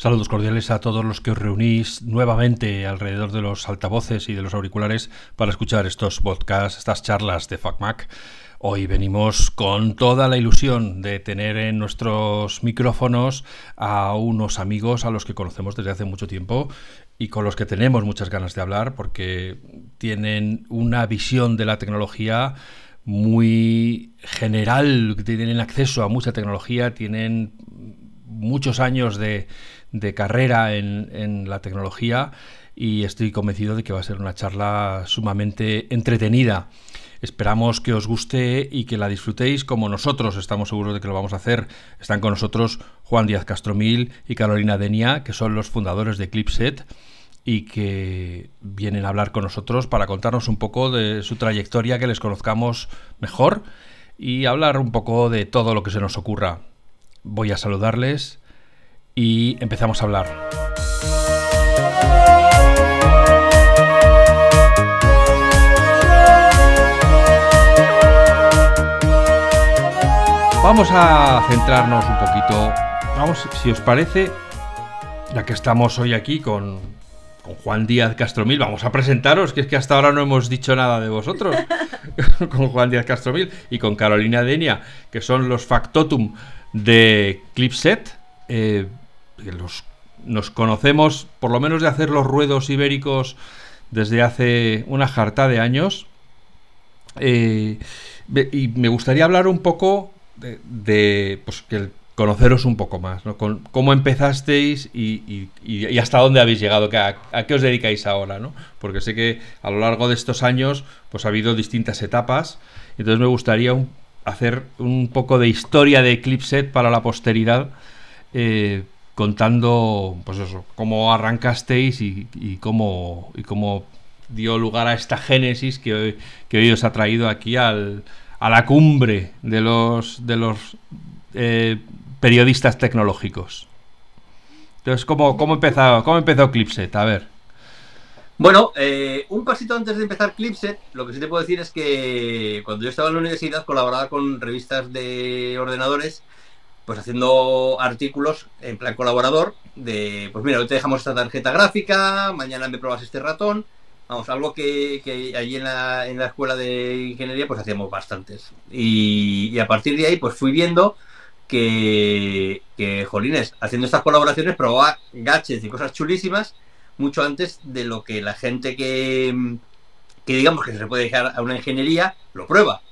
Saludos cordiales a todos los que os reunís nuevamente alrededor de los altavoces y de los auriculares para escuchar estos podcasts, estas charlas de FacMac. Hoy venimos con toda la ilusión de tener en nuestros micrófonos a unos amigos a los que conocemos desde hace mucho tiempo y con los que tenemos muchas ganas de hablar porque tienen una visión de la tecnología muy general, tienen acceso a mucha tecnología, tienen muchos años de, de carrera en, la tecnología y estoy convencido de que va a ser una charla sumamente entretenida. Esperamos que os guste y que la disfrutéis como nosotros estamos seguros de que lo vamos a hacer. Están con nosotros Juan Díaz Castromil y Carolina Denia, que son los fundadores de Clipset y que vienen a hablar con nosotros para contarnos un poco de su trayectoria, que les conozcamos mejor y hablar un poco de todo lo que se nos ocurra. Voy a saludarles y empezamos a hablar. Vamos a centrarnos un poquito, vamos, si os parece, ya que estamos hoy aquí con, con Juan Díaz Castromil, vamos a presentaros, que es que hasta ahora no hemos dicho nada de vosotros, con Juan Díaz Castromil y con Carolina Denia, que son los factotum de Clipset. Eh, nos conocemos, por lo menos de hacer los ruedos ibéricos desde hace una jarta de años. Eh, y me gustaría hablar un poco de, pues, que conoceros un poco más, ¿no? Con, cómo empezasteis y, hasta dónde habéis llegado, a, a, qué os dedicáis ahora, ¿no? Porque sé que a lo largo de estos años pues ha habido distintas etapas, entonces me gustaría hacer un poco de historia de Eclipset para la posteridad, eh, contando, pues eso, cómo arrancasteis y, cómo, y cómo dio lugar a esta génesis que hoy, que hoy os ha traído aquí al, a la cumbre de los, de los eh, periodistas tecnológicos. Entonces, ¿cómo, cómo, empezó, ¿cómo empezó Clipset? A ver. Bueno, eh, un pasito antes de empezar Clipset, lo que sí te puedo decir es que cuando yo estaba en la universidad colaboraba con revistas de ordenadores pues haciendo artículos en plan colaborador de, pues mira, hoy te dejamos esta tarjeta gráfica, mañana me pruebas este ratón, vamos, algo que, allí en la, en la, escuela de ingeniería pues hacíamos bastantes. Y, a partir de ahí pues fui viendo que, que, jolines, haciendo estas colaboraciones probaba gadgets y cosas chulísimas mucho antes de lo que la gente que, que digamos que se puede dejar a una ingeniería lo prueba.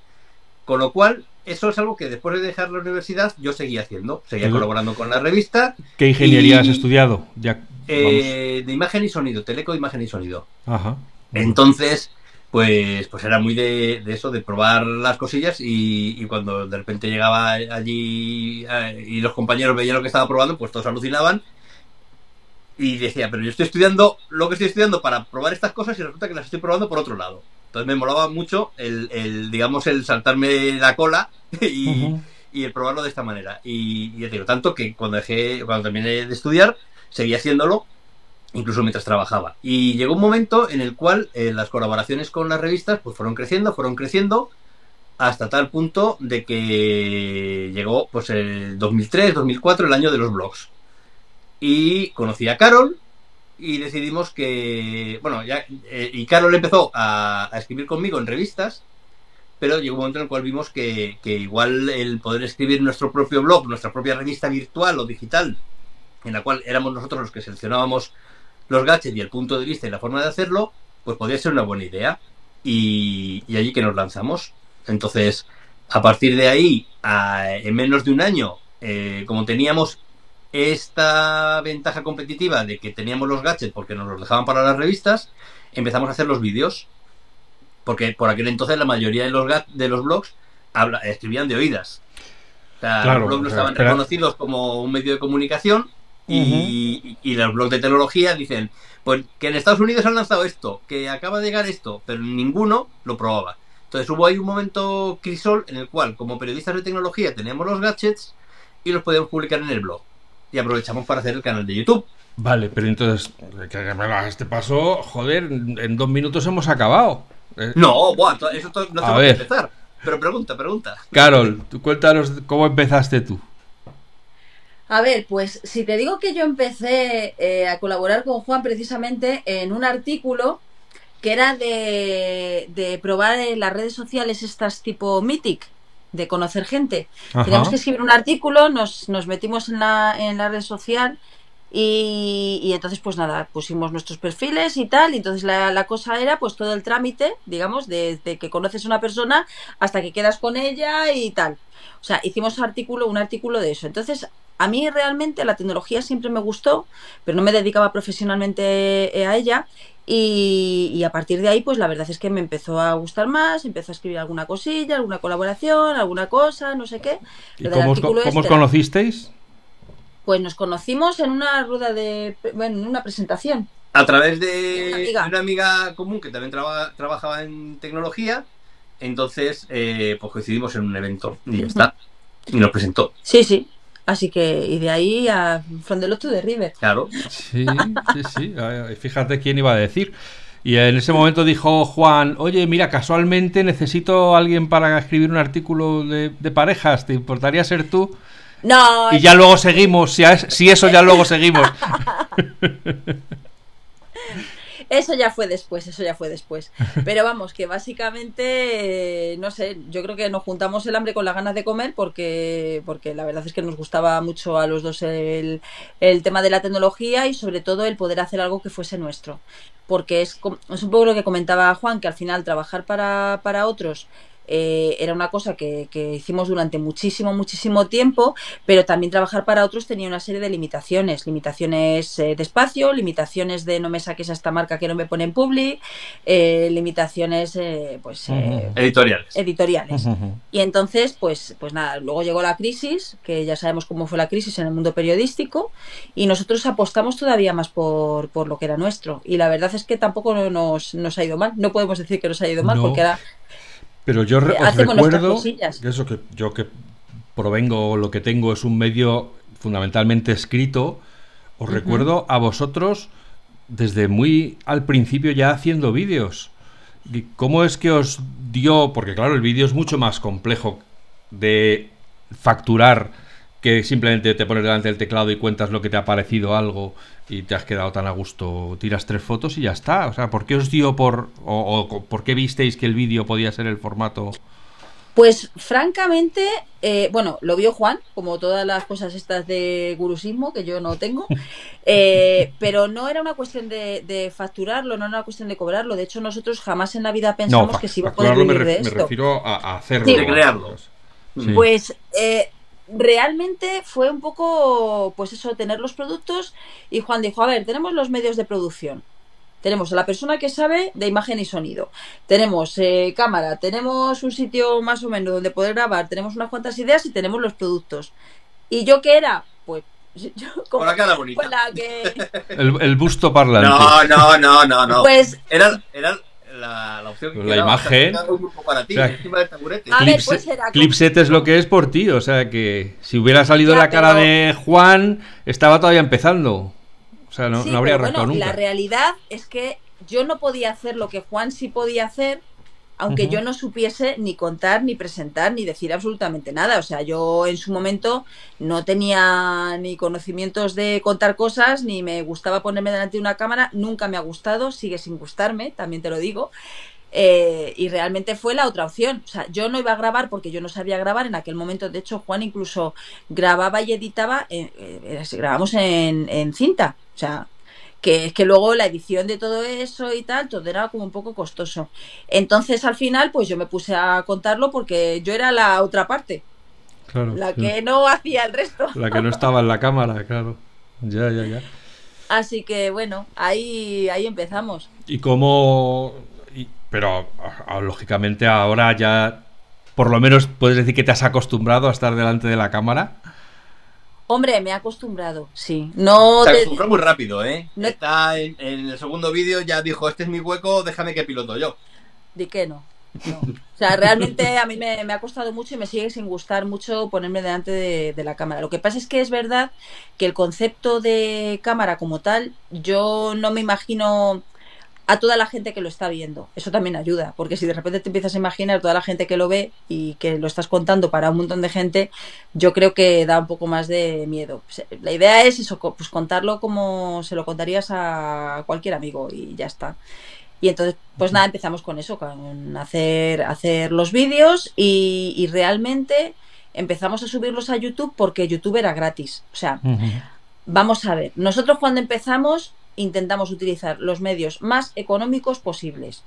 Con lo cual, eso es algo que después de dejar la universidad yo seguía haciendo. Seguía colaborando con la revista. ¿Qué ingeniería has estudiado? Ya, eh, de imagen y sonido, teleco de imagen y sonido. Ajá. Entonces, pues, pues era muy de, eso, de probar las cosillas y, cuando de repente llegaba allí eh, y los compañeros veían lo que estaba probando, pues todos alucinaban. Y decía, pero yo estoy estudiando lo que estoy estudiando para probar estas cosas y resulta que las estoy probando por otro lado. Entonces me molaba mucho el, digamos, el saltarme la cola y, el probarlo de esta manera. Y, ya digo, tanto que cuando dejé, cuando terminé de estudiar, seguía haciéndolo, incluso mientras trabajaba. Y llegó un momento en el cual eh, las colaboraciones con las revistas pues fueron creciendo, fueron creciendo, hasta tal punto de que llegó pues el 2003, 2004, el año de los blogs. Y conocí a Carol, y decidimos que, bueno, ya, eh, y Carol empezó a, escribir conmigo en revistas, pero llegó un momento en el cual vimos que, igual el poder escribir nuestro propio blog, nuestra propia revista virtual o digital, en la cual éramos nosotros los que seleccionábamos los gadgets y el punto de vista y la forma de hacerlo, pues podría ser una buena idea. Y, allí que nos lanzamos. Entonces, a partir de ahí, en menos de un año, eh, como teníamos esta ventaja competitiva de que teníamos los gadgets porque nos los dejaban para las revistas, empezamos a hacer los vídeos. Porque por aquel entonces la mayoría de los, de los blogs escribían de oídas. los blogs no estaban reconocidos como un medio de comunicación y, los blogs de tecnología dicen pues que en Estados Unidos han lanzado esto, que acaba de llegar esto, pero ninguno lo probaba. Entonces hubo ahí un momento crisol en el cual, como periodistas de tecnología, teníamos los gadgets y los podíamos publicar en el blog y aprovechamos para hacer el canal de YouTube. Vale, pero entonces, que me este paso, joder, en dos minutos hemos acabado. Eh, no, eso no tengo que empezar. Pero pregunta, pregunta. Carol, tú cuéntanos cómo empezaste tú. A ver, pues si te digo que yo empecé eh, a colaborar con Juan precisamente en un artículo que era de, probar en las redes sociales estas tipo Mythic, de conocer gente. Teníamos que escribir un artículo, nos, nos metimos en la, en la red social y, entonces, pues nada, pusimos nuestros perfiles y tal. Y entonces la, cosa era, pues todo el trámite, digamos, desde de que conoces a una persona hasta que quedas con ella y tal. O sea, hicimos artículo, un artículo de eso. Entonces, a mí realmente la tecnología siempre me gustó, pero no me dedicaba profesionalmente a ella. Y, a partir de ahí, pues la verdad es que me empezó a gustar más, empezó a escribir alguna cosilla, alguna colaboración, alguna cosa, no sé qué. ¿Y cómo, os, este conocisteis? Pues nos conocimos en una rueda de. bueno, en una presentación. A través de una amiga, común que también trabajaba en tecnología. Entonces, eh, pues coincidimos en un evento y ya está. Y nos presentó. Sí, sí. Así que, y de ahí a From the to the River. Claro. Sí, sí, sí. Fíjate quién iba a decir. Y en ese momento dijo Juan, oye, mira, casualmente necesito a alguien para escribir un artículo de, de parejas, ¿te importaría ser tú? No. Y ya luego seguimos, si, si eso ya luego seguimos. Eso ya fue después, eso ya fue después. Pero vamos, que básicamente, no sé, yo creo que nos juntamos el hambre con las ganas de comer porque, porque la verdad es que nos gustaba mucho a los dos el, el tema de la tecnología y sobre todo el poder hacer algo que fuese nuestro. Porque es, es un poco lo que comentaba Juan, que al final trabajar para, para otros eh, era una cosa que, hicimos durante muchísimo, muchísimo tiempo, pero también trabajar para otros tenía una serie de limitaciones, limitaciones eh, de espacio, limitaciones de no me saques a esta marca que no me pone en public, eh, limitaciones pues editoriales. editoriales. Y entonces, pues, pues nada, luego llegó la crisis, que ya sabemos cómo fue la crisis en el mundo periodístico, y nosotros apostamos todavía más por, por lo que era nuestro. Y la verdad es que tampoco nos, nos ha ido mal, no podemos decir que nos ha ido mal, porque era pero yo os recuerdo que eso que yo que provengo, lo que tengo es un medio fundamentalmente escrito. Os recuerdo a vosotros desde muy al principio ya haciendo vídeos. ¿Cómo es que os dio? Porque claro, el vídeo es mucho más complejo de facturar que simplemente te pones delante del teclado y cuentas lo que te ha parecido algo y te has quedado tan a gusto, tiras tres fotos y ya está. O sea, ¿por qué os dio por... o, por qué visteis que el vídeo podía ser el formato? Pues francamente, eh, bueno, lo vio Juan, como todas las cosas estas de gurusismo que yo no tengo, eh, pero no era una cuestión de, facturarlo, no era una cuestión de cobrarlo. De hecho, nosotros jamás en la vida pensamos que si iba a poder vivir de esto. Me refiero a, hacerlo. De crearlo. Pues eh, realmente fue un poco, pues eso, tener los productos y Juan dijo, a ver, tenemos los medios de producción. Tenemos a la persona que sabe de imagen y sonido. Tenemos eh, cámara, tenemos un sitio más o menos donde poder grabar, tenemos unas cuantas ideas y tenemos los productos. ¿Y yo qué era? Pues yo como, la cara bonita. el, busto parlante. No, no, no, no, no. Pues era, era la, opción la imagen. para ti, encima del taburete. Clipset es lo que es por ti, o sea que si hubiera salido la cara de Juan, estaba todavía empezando. O sea, no, habría arrancado nunca. La realidad es que yo no podía hacer lo que Juan sí podía hacer aunque yo no supiese ni contar, ni presentar, ni decir absolutamente nada. O sea, yo en su momento no tenía ni conocimientos de contar cosas, ni me gustaba ponerme delante de una cámara, nunca me ha gustado, sigue sin gustarme, también te lo digo. Eh, y realmente fue la otra opción. O sea, yo no iba a grabar porque yo no sabía grabar en aquel momento. De hecho, Juan incluso grababa y editaba, eh, eh, grabamos en, en cinta. O sea, que es que luego la edición de todo eso y tal, todo era como un poco costoso. Entonces al final, pues yo me puse a contarlo porque yo era la otra parte. Claro, la que no hacía el resto. La que no estaba en la cámara, claro. Ya, ya, ya. Así que bueno, ahí, ahí empezamos. ¿Y cómo...? pero lógicamente ahora ya por lo menos puedes decir que te has acostumbrado a estar delante de la cámara. Hombre, me he acostumbrado, sí. No Se acostumbró muy rápido, ¿eh? Está en, el segundo vídeo, ya dijo, este es mi hueco, déjame que piloto yo. ¿De qué no? O sea, realmente a mí me, ha costado mucho y me sigue sin gustar mucho ponerme delante de, la cámara. Lo que pasa es que es verdad que el concepto de cámara como tal, yo no me imagino a toda la gente que lo está viendo. Eso también ayuda, porque si de repente te empiezas a imaginar toda la gente que lo ve y que lo estás contando para un montón de gente, yo creo que da un poco más de miedo. La idea es eso, pues contarlo como se lo contarías a cualquier amigo y ya está. Y entonces, pues nada, empezamos con eso, con hacer, hacer los vídeos y, realmente empezamos a subirlos a YouTube porque YouTube era gratis. O sea, vamos a ver, nosotros cuando empezamos intentamos utilizar los medios más económicos posibles.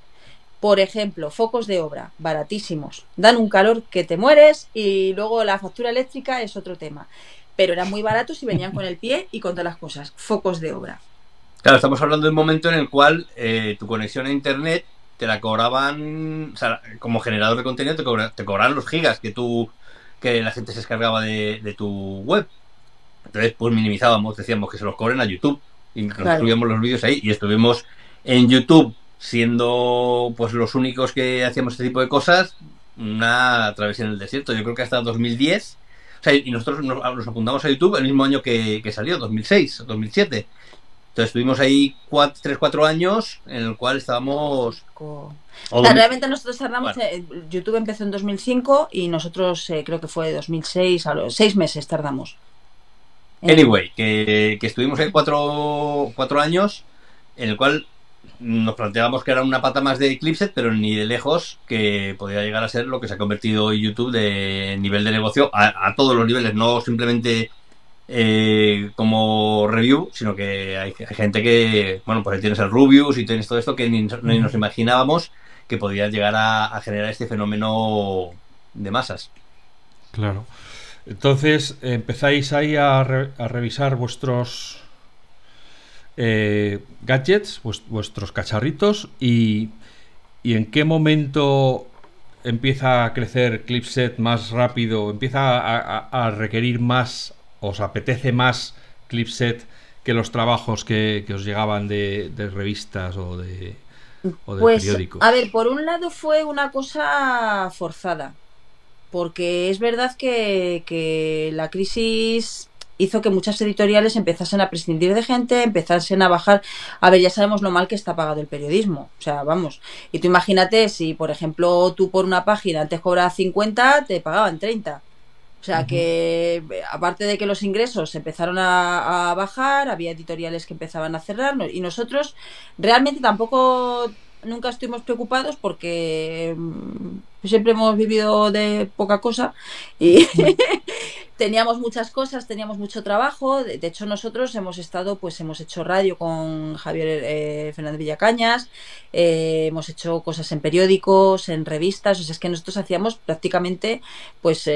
Por ejemplo, focos de obra, baratísimos. Dan un calor que te mueres y luego la factura eléctrica es otro tema. Pero eran muy baratos y venían con el pie y con todas las cosas. Focos de obra. Claro, estamos hablando de un momento en el cual eh, tu conexión a internet te la cobraban, como generador de contenido te, cobraban los gigas que tú, que la gente se descargaba de, de tu web. Entonces, pues minimizábamos, decíamos que se los cobren a YouTube y nos subíamos los vídeos ahí y estuvimos en YouTube siendo pues los únicos que hacíamos este tipo de cosas una travesía en el desierto. Yo creo que hasta 2010 o sea, y nosotros nos, apuntamos a YouTube el mismo año que, que salió 2006 2007 entonces estuvimos ahí 3, 4 años en el cual estábamos... realmente nosotros tardamos, eh, YouTube empezó en 2005 y nosotros eh, creo que fue 2006, a los 6 meses tardamos. Anyway, que, estuvimos ahí cuatro, cuatro años en el cual nos planteábamos que era una pata más de Eclipse, pero ni de lejos que podía llegar a ser lo que se ha convertido hoy YouTube de nivel de negocio a, todos los niveles, no simplemente eh, como review, sino que hay, gente que, bueno, pues ahí tienes el Rubius y tienes todo esto que ni, nos imaginábamos que podía llegar a generar este fenómeno de masas. Claro. Entonces empezáis ahí a, revisar vuestros eh, gadgets, vuestros cacharritos y, en qué momento empieza a crecer Clipset más rápido, empieza a, requerir más, os apetece más Clipset que los trabajos que, os llegaban de, revistas o de, o de pues, periódicos. A ver, por un lado fue una cosa forzada porque es verdad que, la crisis hizo que muchas editoriales empezasen a prescindir de gente, empezasen a bajar. A ver, ya sabemos lo mal que está pagado el periodismo. O sea, vamos. Y tú imagínate si, por ejemplo, tú por una página antes cobrabas 50, te pagaban 30. O sea que, aparte de que los ingresos empezaron a, a, bajar, había editoriales que empezaban a cerrar y nosotros realmente tampoco nunca estuvimos preocupados porque mm, siempre hemos vivido de poca cosa y teníamos muchas cosas, teníamos mucho trabajo. De, hecho, nosotros hemos estado, pues hemos hecho radio con Javier eh, Fernández Villacañas, eh, hemos hecho cosas en periódicos, en revistas. O sea, es que nosotros hacíamos prácticamente, pues.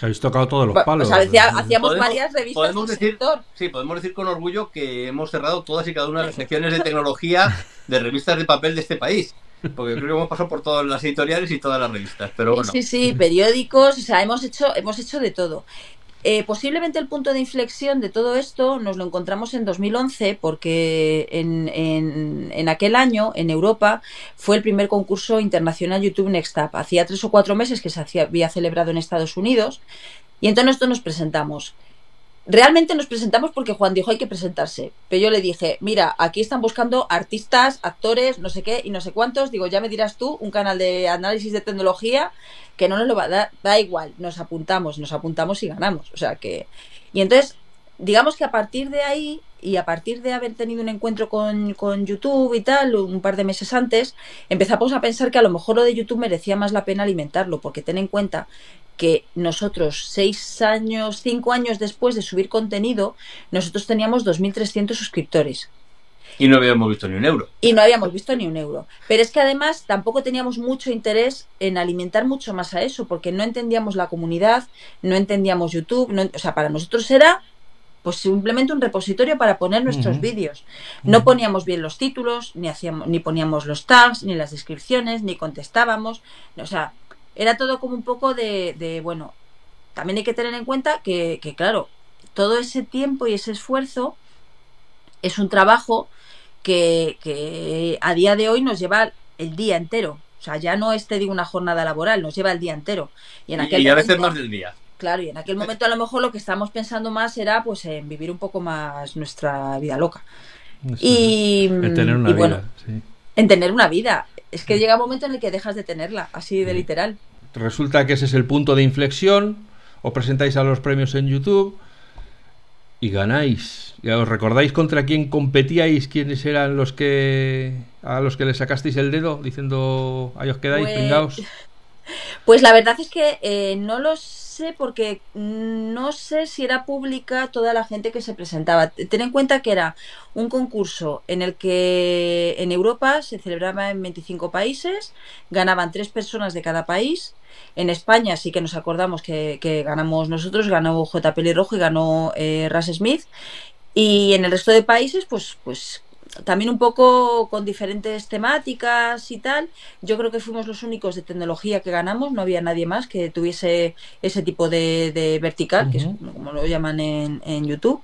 Habéis tocado todos los palos. hacíamos varias revistas podemos decir, Sí, podemos decir con orgullo que hemos cerrado todas y cada una de las secciones de tecnología de revistas de papel de este país. Porque creo que hemos pasado por todas las editoriales y todas las revistas. Pero bueno. Sí, sí, periódicos, o sea, hemos hecho, hemos hecho de todo. Eh, posiblemente el punto de inflexión de todo esto nos lo encontramos en 2011 porque en, en, aquel año en Europa fue el primer concurso internacional YouTube Next Up. Hacía tres o cuatro meses que se había celebrado en Estados Unidos y entonces nosotros nos presentamos. Realmente nos presentamos porque Juan dijo hay que presentarse. Pero yo le dije, mira, aquí están buscando artistas, actores, no sé qué y no sé cuántos. Digo, ya me dirás tú, un canal de análisis de tecnología que no nos lo va a dar, da igual, nos apuntamos, nos apuntamos y ganamos. O sea que. Y entonces, digamos que a partir de ahí y a partir de haber tenido un encuentro con, con, YouTube y tal, un par de meses antes, empezamos a pensar que a lo mejor lo de YouTube merecía más la pena alimentarlo, porque ten en cuenta que nosotros, seis años, cinco años después de subir contenido, nosotros teníamos 2.300 suscriptores. Y no habíamos visto ni un euro. Y no habíamos visto ni un euro. Pero es que además tampoco teníamos mucho interés en alimentar mucho más a eso, porque no entendíamos la comunidad, no entendíamos YouTube, o sea, para nosotros era pues simplemente un repositorio para poner nuestros vídeos. No poníamos bien los títulos, ni hacíamos, ni poníamos los tags, ni las descripciones, ni contestábamos. O sea, era todo como un poco de, bueno, también hay que tener en cuenta que, claro, todo ese tiempo y ese esfuerzo es un trabajo que, a día de hoy nos lleva el día entero. O sea, ya no es, te digo, una jornada laboral, nos lleva el día entero. Y, en aquel a veces más del día. Claro, y en aquel momento a lo mejor lo que estábamos pensando más era pues en vivir un poco más nuestra vida loca. y, tener una vida, sí. en tener una vida. Es que llega un momento en el que dejas de tenerla, así de literal. Resulta que ese es el punto de inflexión. Os presentáis a los premios en YouTube y ganáis. ¿Ya ¿Os recordáis contra quién competíais? ¿Quiénes eran los que a los que le sacasteis el dedo diciendo ahí os quedáis, pues... Pues la verdad es que eh, no lo sé porque no sé si era pública toda la gente que se presentaba. Ten en cuenta que era un concurso en el que en Europa se celebraba en 25 países, ganaban tres personas de cada país. En España sí que nos acordamos que, ganamos nosotros, ganó J. Rojo y ganó eh, Ras Smith. Y en el resto de países, pues, pues también un poco con diferentes temáticas y tal. Yo creo que fuimos los únicos de tecnología que ganamos, no había nadie más que tuviese ese tipo de, vertical, que es como lo llaman en, en YouTube.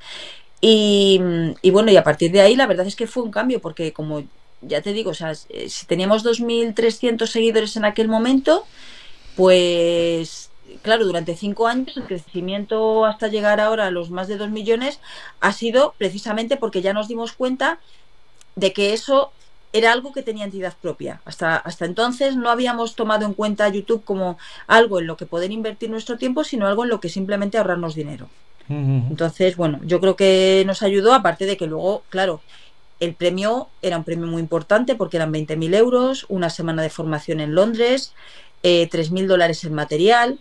Y, y, bueno, y a partir de ahí la verdad es que fue un cambio, porque como ya te digo, o sea, si teníamos 2.300 seguidores en aquel momento, pues claro, durante cinco años el crecimiento hasta llegar ahora a los más de 2 millones ha sido precisamente porque ya nos dimos cuenta de que eso era algo que tenía entidad propia. Hasta, hasta entonces no habíamos tomado en cuenta YouTube como algo en lo que poder invertir nuestro tiempo, sino algo en lo que simplemente ahorrarnos dinero. Entonces, bueno, yo creo que nos ayudó, aparte de que luego, claro, el premio era un premio muy importante porque eran 20.000 euros, una semana de formación en Londres, eh, 3.000 dólares en material.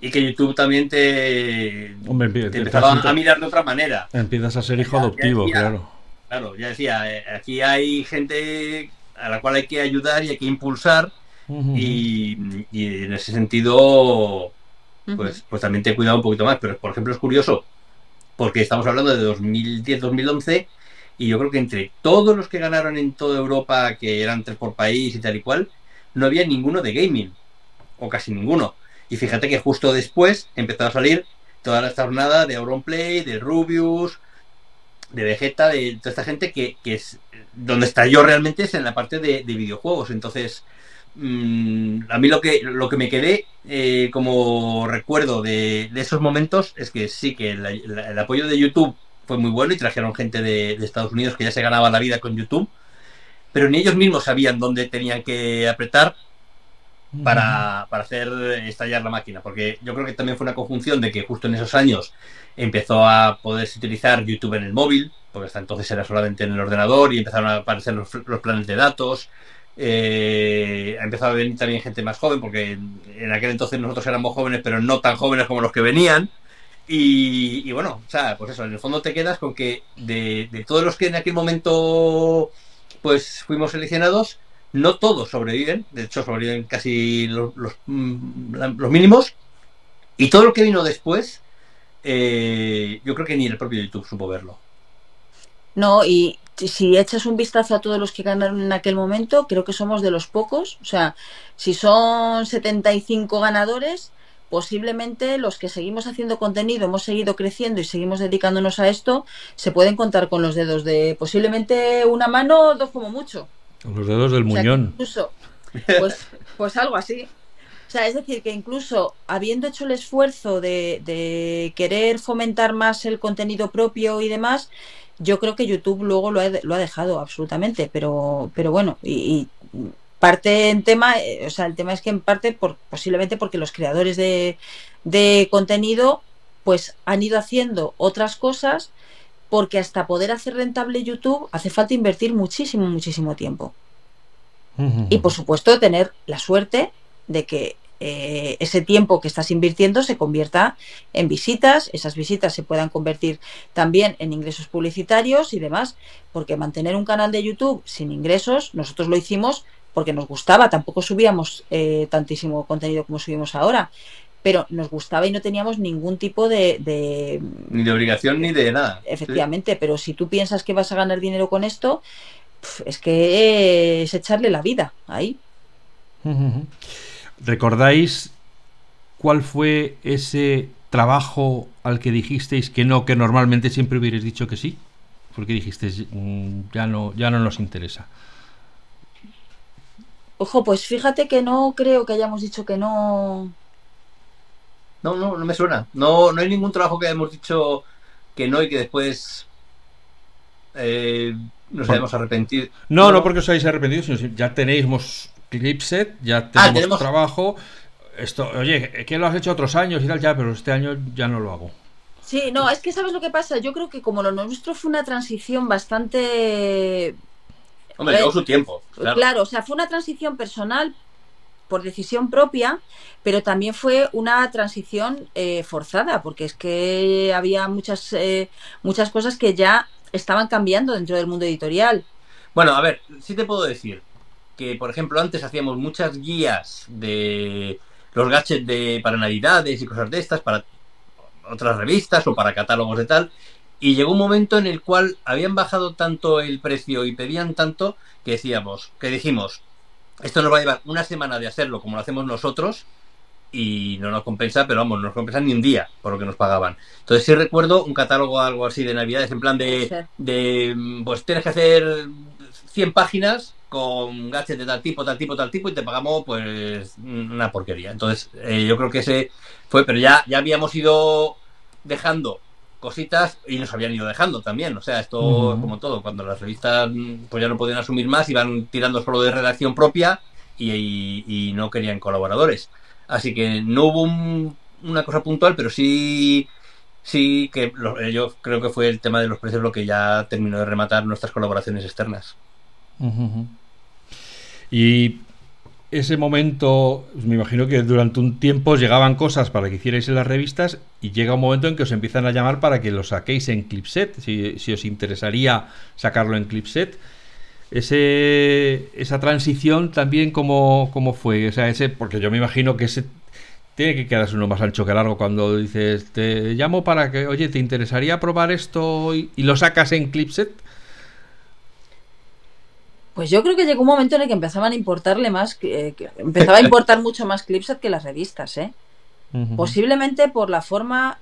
Y que YouTube también te, empezaba a mirar de otra manera. Empiezas a ser hijo adoptivo, claro Claro, ya decía, eh, aquí hay gente a la cual hay que ayudar y hay que impulsar y, en ese sentido, pues, pues también te he cuidado un poquito más. Pero, por ejemplo, es curioso porque estamos hablando de 2010-2011 y yo creo que entre todos los que ganaron en toda Europa, que eran tres por país y tal y cual, no había ninguno de gaming, o casi ninguno. Y fíjate que justo después empezó a salir toda esta jornada de Auronplay, de Rubius, de Vegeta, de toda esta gente que, es donde está yo realmente es en la parte de, videojuegos. Entonces, mm, a mí lo que, lo que me quedé eh, como recuerdo de, esos momentos es que sí, que el, apoyo de YouTube fue muy bueno y trajeron gente de, Estados Unidos que ya se ganaba la vida con YouTube, pero ni ellos mismos sabían dónde tenían que apretar para, para, hacer estallar la máquina, porque yo creo que también fue una conjunción de que justo en esos años empezó a poderse utilizar YouTube en el móvil, porque hasta entonces era solamente en el ordenador y empezaron a aparecer los, planes de datos. Eh, ha empezado a venir también gente más joven, porque en, aquel entonces nosotros éramos jóvenes, pero no tan jóvenes como los que venían. Y, bueno, o sea, pues eso, en el fondo te quedas con que de, de todos los que en aquel momento pues fuimos seleccionados, no todos sobreviven, de hecho sobreviven casi los, mm, los, mínimos. Y todo lo que vino después, eh, yo creo que ni el propio YouTube supo verlo. No, y si echas un vistazo a todos los que ganaron en aquel momento, creo que somos de los pocos. O sea, si son 75 ganadores, posiblemente los que seguimos haciendo contenido, hemos seguido creciendo y seguimos dedicándonos a esto, se pueden contar con los dedos de posiblemente una mano, dos como mucho. Los dedos del muñón. incluso, pues, pues algo así. O sea, es decir, que incluso habiendo hecho el esfuerzo de, querer fomentar más el contenido propio y demás, yo creo que YouTube luego lo ha, lo ha dejado absolutamente. Pero, pero bueno, y, parte en tema, eh, o sea, el tema es que en parte por, posiblemente porque los creadores de, de contenido pues han ido haciendo otras cosas porque hasta poder hacer rentable YouTube hace falta invertir muchísimo, muchísimo tiempo. Y por supuesto tener la suerte de que eh, ese tiempo que estás invirtiendo se convierta en visitas, esas visitas se puedan convertir también en ingresos publicitarios y demás, porque mantener un canal de YouTube sin ingresos, nosotros lo hicimos porque nos gustaba, tampoco subíamos eh, tantísimo contenido como subimos ahora, pero nos gustaba y no teníamos ningún tipo de... Ni de obligación ni de nada. Efectivamente, pero si tú piensas que vas a ganar dinero con esto, es que es echarle la vida ahí. ¿Recordáis cuál fue ese trabajo al que dijisteis que no, que normalmente siempre hubierais dicho que sí? Porque dijisteis, mm, ya no, ya no nos interesa. Ojo, pues fíjate que no creo que hayamos dicho que no no, no, no me suena. No, no hay ningún trabajo que hayamos dicho que no y que después eh, nos hayamos arrepentido. No, no, porque os hayáis arrepentido, sino ya tenéis Clipset, ya ah, tenemos, trabajo. Esto, oye, ¿qué lo has hecho otros años y tal? Ya, pero este año ya no lo hago. Sí, no, es que sabes lo que pasa. Yo creo que como lo nuestro fue una transición bastante. Hombre, llevó su tiempo. Claro. o sea, fue una transición personal por decisión propia, pero también fue una transición eh, forzada, porque es que había muchas, eh, muchas cosas que ya estaban cambiando dentro del mundo editorial. Bueno, a ver, sí te puedo decir que, por ejemplo, antes hacíamos muchas guías de los gadgets de, para navidades y cosas de estas, para otras revistas o para catálogos de tal, y llegó un momento en el cual habían bajado tanto el precio y pedían tanto que decíamos, que dijimos, esto nos va a llevar una semana de hacerlo como lo hacemos nosotros, y no nos compensa, pero vamos, no nos compensa ni un día por lo que nos pagaban. Entonces sí recuerdo un catálogo algo así de Navidades, en plan de, de pues tienes que hacer 100 páginas con gadgets de tal tipo, tal tipo, tal tipo y te pagamos pues una porquería. Entonces eh, yo creo que ese fue, pero ya, ya habíamos ido dejando cositas y nos habían ido dejando también. O sea, esto como todo, cuando las revistas pues ya no podían asumir más, iban tirando solo de redacción propia y no querían colaboradores. Así que no hubo una cosa puntual, pero sí, sí que eh, yo creo que fue el tema de los precios lo que ya terminó de rematar nuestras colaboraciones externas. Y ese momento, pues me imagino que durante un tiempo llegaban cosas para que hicierais en las revistas y llega un momento en que os empiezan a llamar para que lo saquéis en Clipset, si, si os interesaría sacarlo en Clipset. Ese, esa transición también, ¿cómo, ¿cómo, fue? O sea, ese, porque yo me imagino que ese tiene que quedarse uno más ancho que largo cuando dices, te llamo para que, oye, ¿te interesaría probar esto y, lo sacas en Clipset? Pues yo creo que llegó un momento en el que empezaban a importarle más, que, empezaba a importar mucho más Clipset que las revistas, ¿eh? Posiblemente por la forma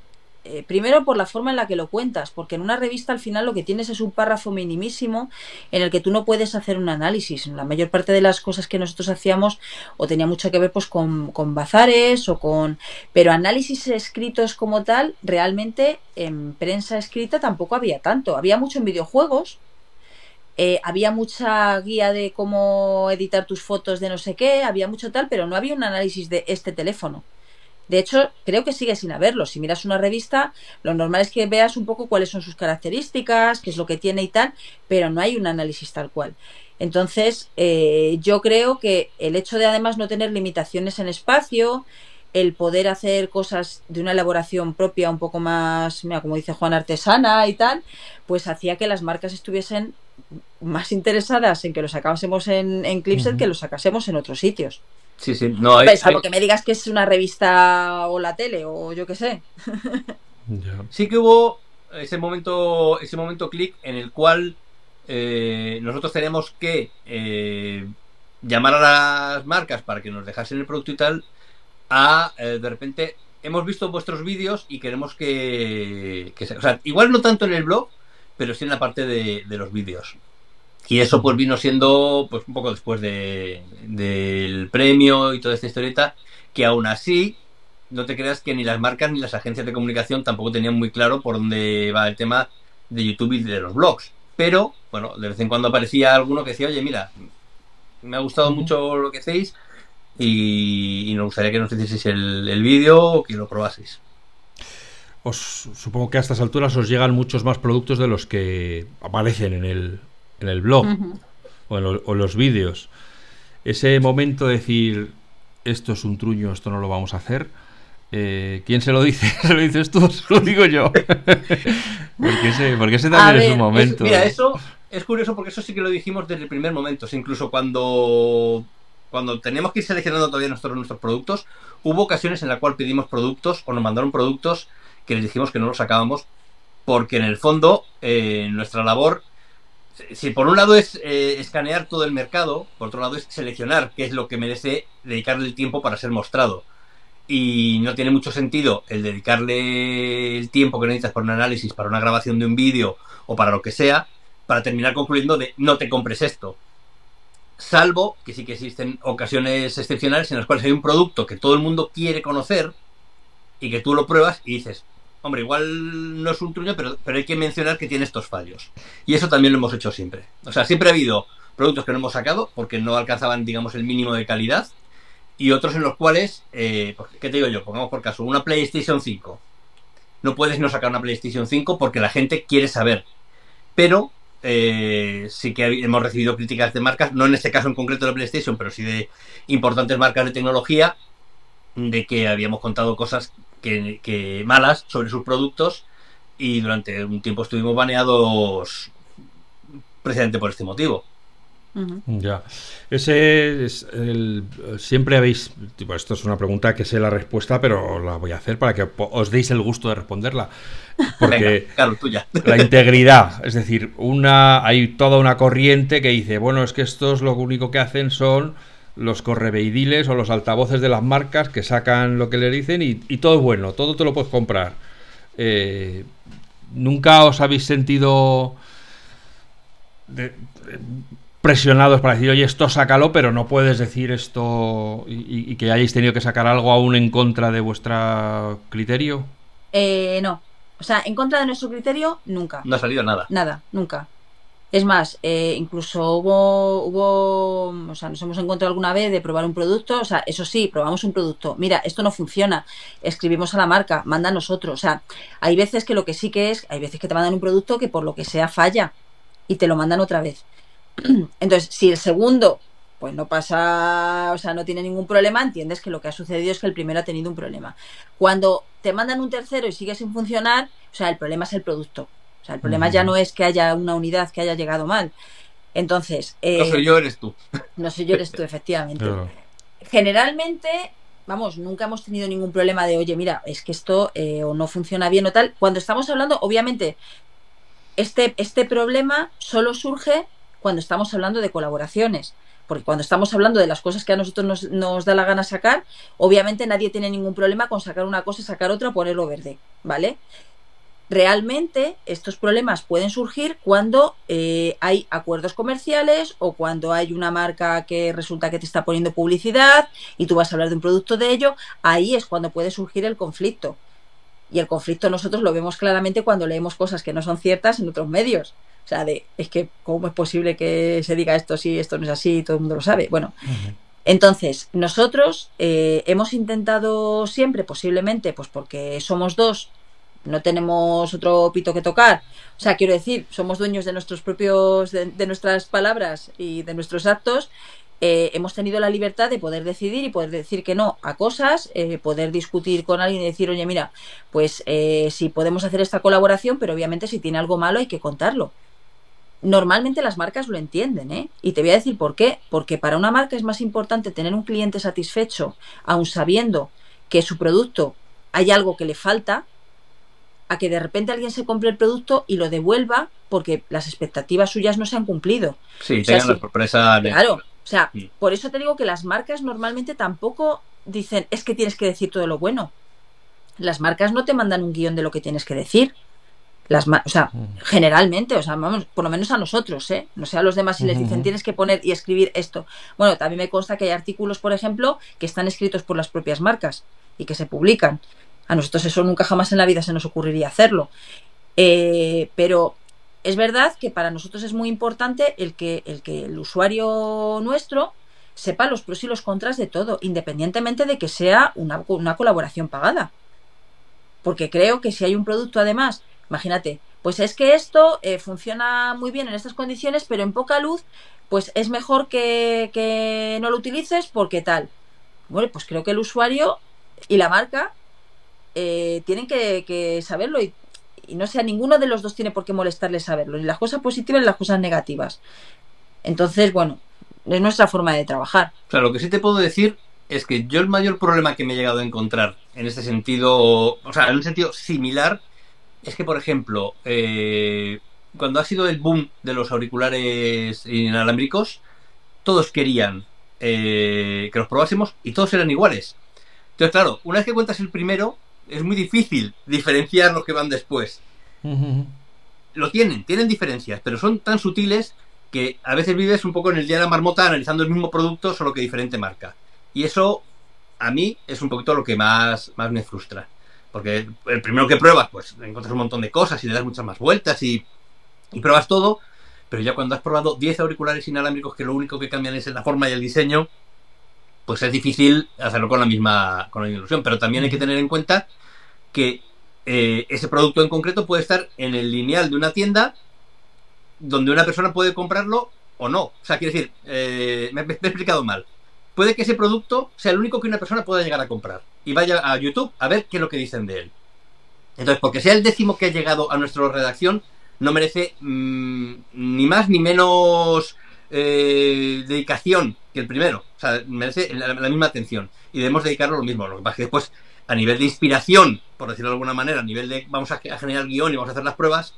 eh, primero por la forma en la que lo cuentas, porque en una revista al final lo que tienes es un párrafo minimísimo en el que tú no puedes hacer un análisis. La mayor parte de las cosas que nosotros hacíamos o tenía mucho que ver pues con, con bazares o con... Pero análisis escritos como tal, realmente en prensa escrita tampoco había tanto. Había mucho en videojuegos, eh, había mucha guía de cómo editar tus fotos de no sé qué, había mucho tal, pero no había un análisis de este teléfono. De hecho, creo que sigue sin haberlo. Si miras una revista, lo normal es que veas un poco cuáles son sus características, qué es lo que tiene y tal, pero no hay un análisis tal cual. Entonces, eh, yo creo que el hecho de además no tener limitaciones en espacio, el poder hacer cosas de una elaboración propia un poco más, mira, como dice Juan, artesana y tal, pues hacía que las marcas estuviesen más interesadas en que lo sacásemos en, en Clipset que lo sacásemos en otros sitios. Sí, sí, no hay. que me digas que es una revista o la tele o yo qué sé. sí que hubo ese momento, ese momento clic en el cual eh, nosotros tenemos que eh, llamar a las marcas para que nos dejasen el producto y tal. A eh, de repente hemos visto vuestros vídeos y queremos que, que o sea, igual no tanto en el blog, pero sí en la parte de, de los vídeos. Y eso pues vino siendo pues un poco después de, del premio y toda esta historieta, que aún así no te creas que ni las marcas ni las agencias de comunicación tampoco tenían muy claro por dónde va el tema de YouTube y de los blogs. Pero, bueno, de vez en cuando aparecía alguno que decía, oye, mira, me ha gustado mucho lo que hacéis y, nos gustaría que nos hicieseis el, el vídeo o que lo probaseis. Os, supongo que a estas alturas os llegan muchos más productos de los que aparecen en el, en el blog o, en los vídeos. Ese momento de decir, esto es un truño, esto no lo vamos a hacer. Eh, ¿Quién se lo dice? ¿Se lo dices tú se lo digo yo? porque, ese, también es un momento. mira, eso es curioso porque eso sí que lo dijimos desde el primer momento. incluso cuando, cuando teníamos que ir seleccionando todavía nuestros, nuestros productos, hubo ocasiones en las cuales pedimos productos o nos mandaron productos que les dijimos que no los sacábamos porque en el fondo eh, nuestra labor si por un lado es eh, escanear todo el mercado, por otro lado es seleccionar qué es lo que merece dedicarle el tiempo para ser mostrado. Y no tiene mucho sentido el dedicarle el tiempo que necesitas para un análisis, para una grabación de un vídeo o para lo que sea, para terminar concluyendo de no te compres esto. Salvo que sí que existen ocasiones excepcionales en las cuales hay un producto que todo el mundo quiere conocer y que tú lo pruebas y dices, hombre, igual no es un truño, pero, pero hay que mencionar que tiene estos fallos. Y eso también lo hemos hecho siempre. O sea, siempre ha habido productos que no hemos sacado porque no alcanzaban, digamos, el mínimo de calidad y otros en los cuales, eh, pues, ¿qué te digo yo? Pongamos por caso, una PlayStation 5. No puedes no sacar una PlayStation 5 porque la gente quiere saber. Pero eh, sí que hemos recibido críticas de marcas, no en este caso en concreto de PlayStation, pero sí de importantes marcas de tecnología, de que habíamos contado cosas que malas sobre sus productos y durante un tiempo estuvimos baneados precisamente por este motivo. Ya. Ese es el. Siempre habéis. Tipo, esto es una pregunta que sé la respuesta, pero la voy a hacer para que os deis el gusto de responderla. Porque claro, tuya. la integridad, es decir, una hay toda una corriente que dice, bueno, es que estos lo único que hacen son los correveidiles o los altavoces de las marcas que sacan lo que le dicen y, todo es bueno, todo te lo puedes comprar. Eh, ¿Nunca os habéis sentido de, presionados para decir, oye, esto sácalo, pero no puedes decir esto y, que hayáis tenido que sacar algo aún en contra de vuestro criterio? Eh, no. O sea, en contra de nuestro criterio, nunca. No ha salido nada. Nada, nunca. Es más, eh, incluso hubo, hubo, o sea, nos hemos encontrado alguna vez de probar un producto, o sea, eso sí, probamos un producto, mira, esto no funciona, escribimos a la marca, manda a nosotros, o sea, hay veces que lo que sí que es, hay veces que te mandan un producto que por lo que sea falla y te lo mandan otra vez. Entonces, si el segundo pues no pasa, o sea, no tiene ningún problema, entiendes que lo que ha sucedido es que el primero ha tenido un problema. Cuando te mandan un tercero y sigue sin funcionar, o sea, el problema es el producto. Sea, el problema ya no es que haya una unidad que haya llegado mal. Entonces... no soy yo, eres tú. No soy yo, eres tú, efectivamente. Generalmente, vamos, nunca hemos tenido ningún problema de, oye, mira, es que esto eh, o no funciona bien o tal. Cuando estamos hablando, obviamente, este, este problema solo surge cuando estamos hablando de colaboraciones. Porque cuando estamos hablando de las cosas que a nosotros nos, da la gana sacar, obviamente nadie tiene ningún problema con sacar una cosa, sacar otra, ponerlo verde, ¿vale? Realmente estos problemas pueden surgir cuando eh, hay acuerdos comerciales o cuando hay una marca que resulta que te está poniendo publicidad y tú vas a hablar de un producto de ello, ahí es cuando puede surgir el conflicto. Y el conflicto nosotros lo vemos claramente cuando leemos cosas que no son ciertas en otros medios. O sea, de, es que, ¿cómo es posible que se diga esto si esto no es así y todo el mundo lo sabe? Bueno, entonces, nosotros eh, hemos intentado siempre, posiblemente, pues porque somos dos, no tenemos otro pito que tocar. O sea, quiero decir, somos dueños de nuestros propios, de, nuestras palabras y de nuestros actos. Eh, hemos tenido la libertad de poder decidir y poder decir que no a cosas, eh, poder discutir con alguien y decir, oye, mira, pues si podemos hacer esta colaboración, pero obviamente si tiene algo malo hay que contarlo normalmente las marcas lo entienden, ¿eh? Y te voy a decir por qué. Porque para una marca es más importante tener un cliente satisfecho, aun sabiendo que su producto hay algo que le falta, a que de repente alguien se compre el producto y lo devuelva porque las expectativas suyas no se han cumplido. Sí, tengan la sorpresa. Claro, o sea, por eso te digo que las marcas normalmente tampoco dicen es que tienes que decir todo lo bueno. Las marcas no te mandan un guion de lo que tienes que decir. Las o sea, mm. generalmente, o sea, vamos, por lo menos a nosotros, ¿eh? No sé a los demás si les dicen tienes que poner y escribir esto. Bueno, también me consta que hay artículos, por ejemplo, que están escritos por las propias marcas y que se publican. A nosotros eso nunca jamás en la vida se nos ocurriría hacerlo. Eh, pero es verdad que para nosotros es muy importante el que el, que el usuario nuestro sepa los pros y los contras de todo, independientemente de que sea una, una colaboración pagada. Porque creo que si hay un producto además Imagínate, pues es que esto eh, funciona muy bien en estas condiciones, pero en poca luz, pues es mejor que, no lo utilices porque tal. Bueno, pues creo que el usuario y la marca eh, tienen que, saberlo y, no sea ninguno de los dos tiene por qué molestarle saberlo, ni las cosas positivas ni las cosas negativas. Entonces, bueno, es nuestra forma de trabajar. Claro, lo que sí te puedo decir es que yo el mayor problema que me he llegado a encontrar en este sentido, o sea, en un sentido similar, es que, por ejemplo, eh, cuando ha sido el boom de los auriculares inalámbricos, todos querían eh, que los probásemos y todos eran iguales. Entonces, claro, una vez que cuentas el primero, es muy difícil diferenciar los que van después. Lo tienen, tienen diferencias, pero son tan sutiles que a veces vives un poco en el día de la marmota analizando el mismo producto, solo que diferente marca. Y eso, a mí, es un poquito lo que más, más me frustra Porque el primero que pruebas, pues encuentras un montón de cosas y le das muchas más vueltas y, y pruebas todo, pero ya cuando has probado 10 auriculares inalámbricos que lo único que cambian es la forma y el diseño, pues es difícil hacerlo con la misma, con la misma ilusión. Pero también hay que tener en cuenta que eh, ese producto en concreto puede estar en el lineal de una tienda donde una persona puede comprarlo o no. O sea, quiere decir, eh, me, he explicado mal. Puede que ese producto sea el único que una persona pueda llegar a comprar y vaya a YouTube a ver qué es lo que dicen de él. Entonces, porque sea el décimo que ha llegado a nuestra redacción, no merece mm, ni más ni menos eh, dedicación que el primero. O sea, merece la, misma atención. Y debemos dedicarlo lo mismo. Lo que pasa es que después, a nivel de inspiración, por decirlo de alguna manera, a nivel de vamos a, generar guion y vamos a hacer las pruebas,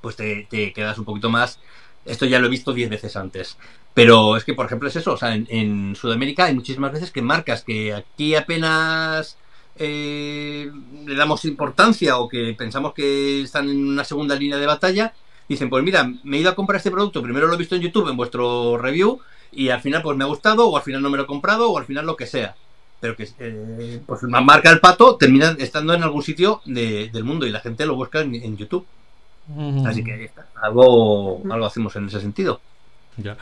pues te, quedas un poquito más. Esto ya lo he visto diez veces antes. Pero es que, por ejemplo, es eso. O sea, en, Sudamérica hay muchísimas veces que marcas que aquí apenas eh, le damos importancia o que pensamos que están en una segunda línea de batalla, dicen, pues mira, me he ido a comprar este producto, primero lo he visto en YouTube, en vuestro review, y al final pues me ha gustado, o al final no me lo he comprado, o al final lo que sea. Pero que eh, pues marca el pato termina estando en algún sitio del mundo y la gente lo busca en, YouTube. Así que algo, algo hacemos en ese sentido. Ya.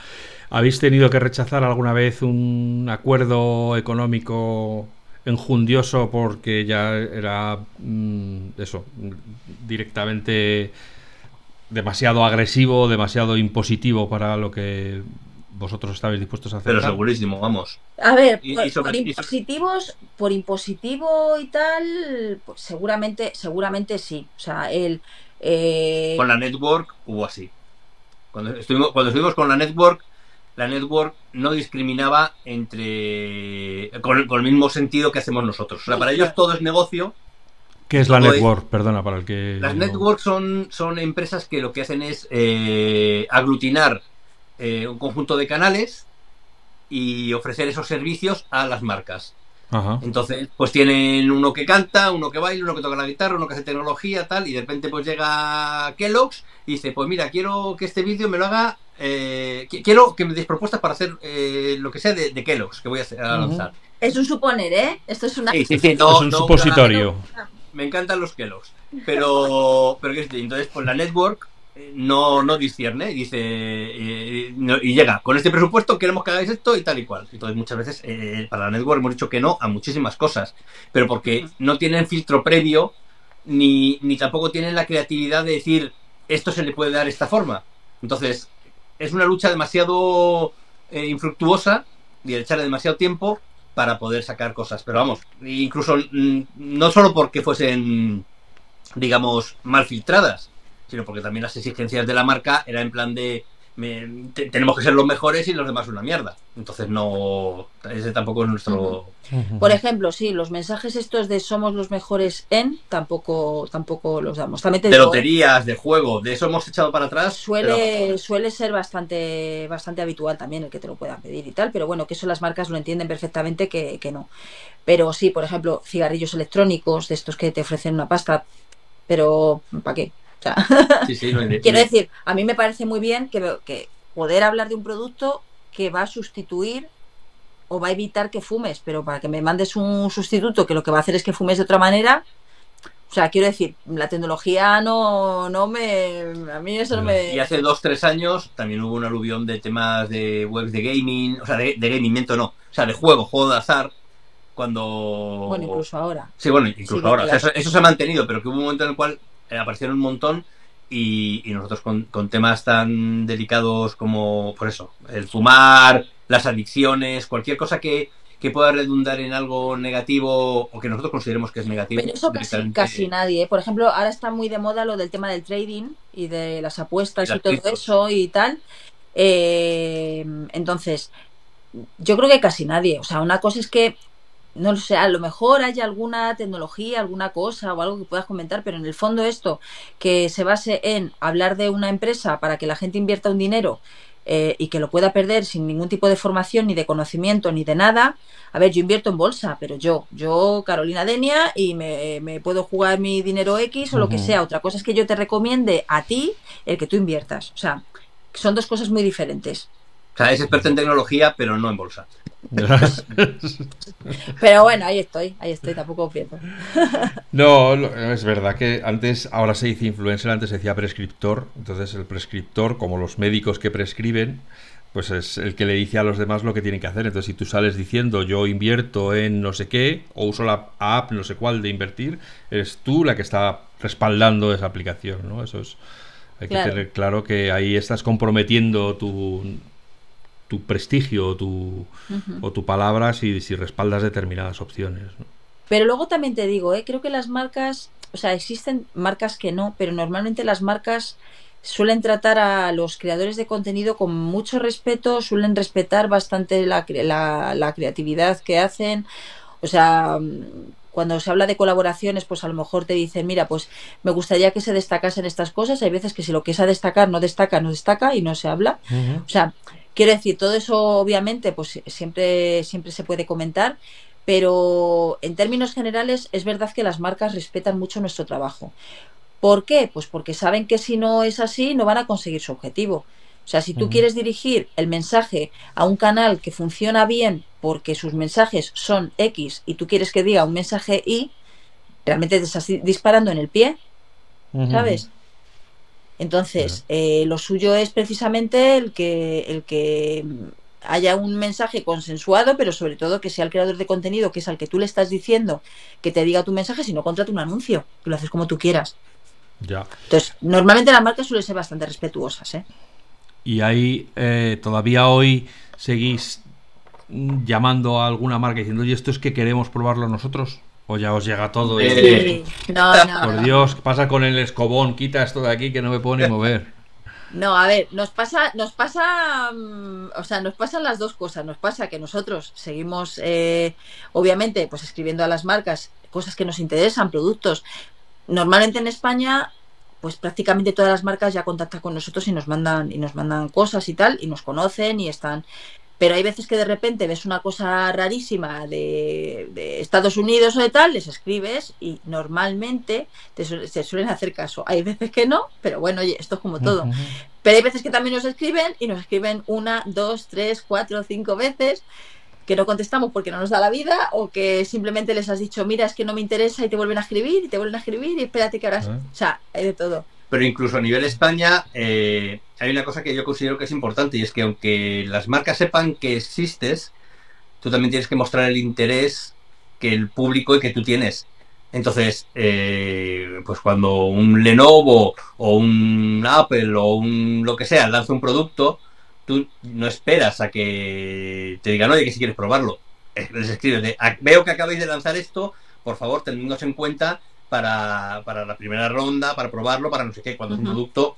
¿Habéis tenido que rechazar alguna vez un acuerdo económico enjundioso porque ya era mm, eso, directamente demasiado agresivo, demasiado impositivo para lo que vosotros estabais dispuestos a hacer. Pero segurísimo, vamos. A ver, por, impositivos, por impositivo y tal, pues seguramente, seguramente sí. O sea, el eh, con la network hubo así. Cuando estuvimos, cuando estuvimos con la network, la network no discriminaba entre con, el mismo sentido que hacemos nosotros. O sea, para ellos todo es negocio. ¿Qué es la network? Perdona, para el que. Las networks son, son empresas que lo que hacen es eh, aglutinar eh, un conjunto de canales y ofrecer esos servicios a las marcas. Entonces, pues tienen uno que canta, uno que baila, uno que toca la guitarra, uno que hace tecnología, tal, y de repente pues llega Kellogg's y dice, pues mira, quiero que este vídeo me lo haga, eh, quiero que me deis propuestas para hacer eh, lo que sea de, Kellogg's que voy a, lanzar. Es un suponer, ¿eh? Esto es una... es un supositorio. me encantan los Kellogg's, pero, pero entonces pues la network no, no discierne y dice eh, y llega con este presupuesto queremos que hagáis esto y tal y cual entonces muchas veces eh, para la network hemos dicho que no a muchísimas cosas pero porque no tienen filtro previo ni, ni tampoco tienen la creatividad de decir esto se le puede dar esta forma entonces es una lucha demasiado eh, infructuosa y de echarle demasiado tiempo para poder sacar cosas pero vamos incluso mm, no solo porque fuesen digamos mal filtradas sino porque también las exigencias de la marca era en plan de tenemos que ser los mejores y los demás una mierda. Entonces no, ese tampoco es nuestro. Por ejemplo, sí, los mensajes estos de somos los mejores en tampoco tampoco los damos. de ¿eh? loterías, de juego, de eso hemos echado para atrás. Suele suele ser bastante bastante habitual también el que te lo puedan pedir y tal, pero bueno, que eso las marcas lo entienden perfectamente que, que no. Pero sí, por ejemplo, cigarrillos electrónicos de estos que te ofrecen una pasta, pero ¿para qué? quiero decir, a mí me parece muy bien que, que poder hablar de un producto que va a sustituir o va a evitar que fumes, pero para que me mandes un sustituto que lo que va a hacer es que fumes de otra manera, o sea, quiero decir, la tecnología no, no me. A mí eso no me. Y hace dos, tres años también hubo un aluvión de temas de webs de gaming, o sea, de, de gaming, no, o sea, de juego, juego de azar, cuando. Bueno, incluso ahora. Sí, bueno, incluso ahora. eso, se ha mantenido, pero que hubo un momento en el cual eh, aparecieron un montón y, nosotros con, temas tan delicados como, por eso, el fumar, las adicciones, cualquier cosa que, pueda redundar en algo negativo o que nosotros consideremos que es negativo. Pero eso casi, nadie. ¿eh? Por ejemplo, ahora está muy de moda lo del tema del trading y de las apuestas y todo eso y tal. Eh, entonces, yo creo que casi nadie. O sea, una cosa es que no lo sé, a lo mejor hay alguna tecnología, alguna cosa o algo que puedas comentar, pero en el fondo esto que se base en hablar de una empresa para que la gente invierta un dinero eh, y que lo pueda perder sin ningún tipo de formación, ni de conocimiento, ni de nada. A ver, yo invierto en bolsa, pero yo, yo, Carolina Denia, y me, me puedo jugar mi dinero X o lo que sea. Otra cosa es que yo te recomiende a ti el que tú inviertas. O sea, son dos cosas muy diferentes. O sea, es experto en tecnología, pero no en bolsa. Pero bueno, ahí estoy, ahí estoy, tampoco pierdo. No, es verdad que antes, ahora se dice influencer, antes se decía prescriptor. Entonces el prescriptor, como los médicos que prescriben, pues es el que le dice a los demás lo que tienen que hacer. Entonces, si tú sales diciendo yo invierto en no sé qué, o uso la app no sé cuál de invertir, eres tú la que está respaldando esa aplicación, ¿no? Eso es. Hay que tener claro que ahí estás comprometiendo tu, tu prestigio tu, o tu palabra si, si respaldas determinadas opciones. Pero luego también te digo, ¿eh? creo que las marcas, o sea, existen marcas que no, pero normalmente las marcas suelen tratar a los creadores de contenido con mucho respeto, suelen respetar bastante la, la, creatividad que hacen. O sea, cuando se habla de colaboraciones, pues a lo mejor te dicen, mira, pues me gustaría que se destacasen estas cosas. Hay veces que si lo que es a destacar no destaca, no destaca y no se habla. O sea, quiero decir, todo eso obviamente, pues siempre, siempre se puede comentar, pero en términos generales es verdad que las marcas respetan mucho nuestro trabajo. ¿Por qué? Pues porque saben que si no es así no van a conseguir su objetivo. O sea, si tú quieres dirigir el mensaje a un canal que funciona bien porque sus mensajes son X y tú quieres que diga un mensaje Y, realmente te estás disparando en el pie, ¿sabes? Entonces, eh, lo suyo es precisamente el que, el que haya un mensaje consensuado, pero sobre todo que sea el creador de contenido, que es al que tú le estás diciendo que te diga tu mensaje, si no contrata un anuncio, que lo haces como tú quieras. Entonces, normalmente las marcas suelen ser bastante respetuosas, ¿eh? Y ahí, eh, todavía hoy seguís llamando a alguna marca diciendo, oye, esto es que queremos probarlo nosotros. O ya os llega todo. Sí. No, no, Por Dios, ¿qué pasa con el escobón? Quita esto de aquí que no me puedo ni mover. No, a ver, nos pasa, nos pasa, mm, o sea, nos pasan las dos cosas. Nos pasa que nosotros seguimos, eh, obviamente, pues escribiendo a las marcas cosas que nos interesan, productos, normalmente en España pues prácticamente todas las marcas ya contactan con nosotros y nos mandan y nos mandan cosas y tal y nos conocen y están pero hay veces que de repente ves una cosa rarísima de, Estados Unidos o de tal, les escribes y normalmente te, suelen hacer caso. Hay veces que no, pero bueno, oye, esto es como todo. Pero hay veces que también nos escriben y nos escriben una, dos, tres, cuatro, cinco veces que no contestamos porque no nos da la vida o que simplemente les has dicho, mira, es que no me interesa y te vuelven a escribir y te vuelven a escribir y espérate que ahora... Ah. O sea, hay de todo. Pero incluso a nivel España eh, hay una cosa que yo considero que es importante y es que aunque las marcas sepan que existes, tú también tienes que mostrar el interés que el público y que tú tienes. Entonces, eh, pues cuando un Lenovo o un Apple o un lo que sea lanza un producto, tú no esperas a que te digan, oye, que si quieres probarlo. Les escribes de, veo que acabáis de lanzar esto, por favor, tenednos en cuenta para, la primera ronda, para probarlo, para no sé qué, cuando es un producto,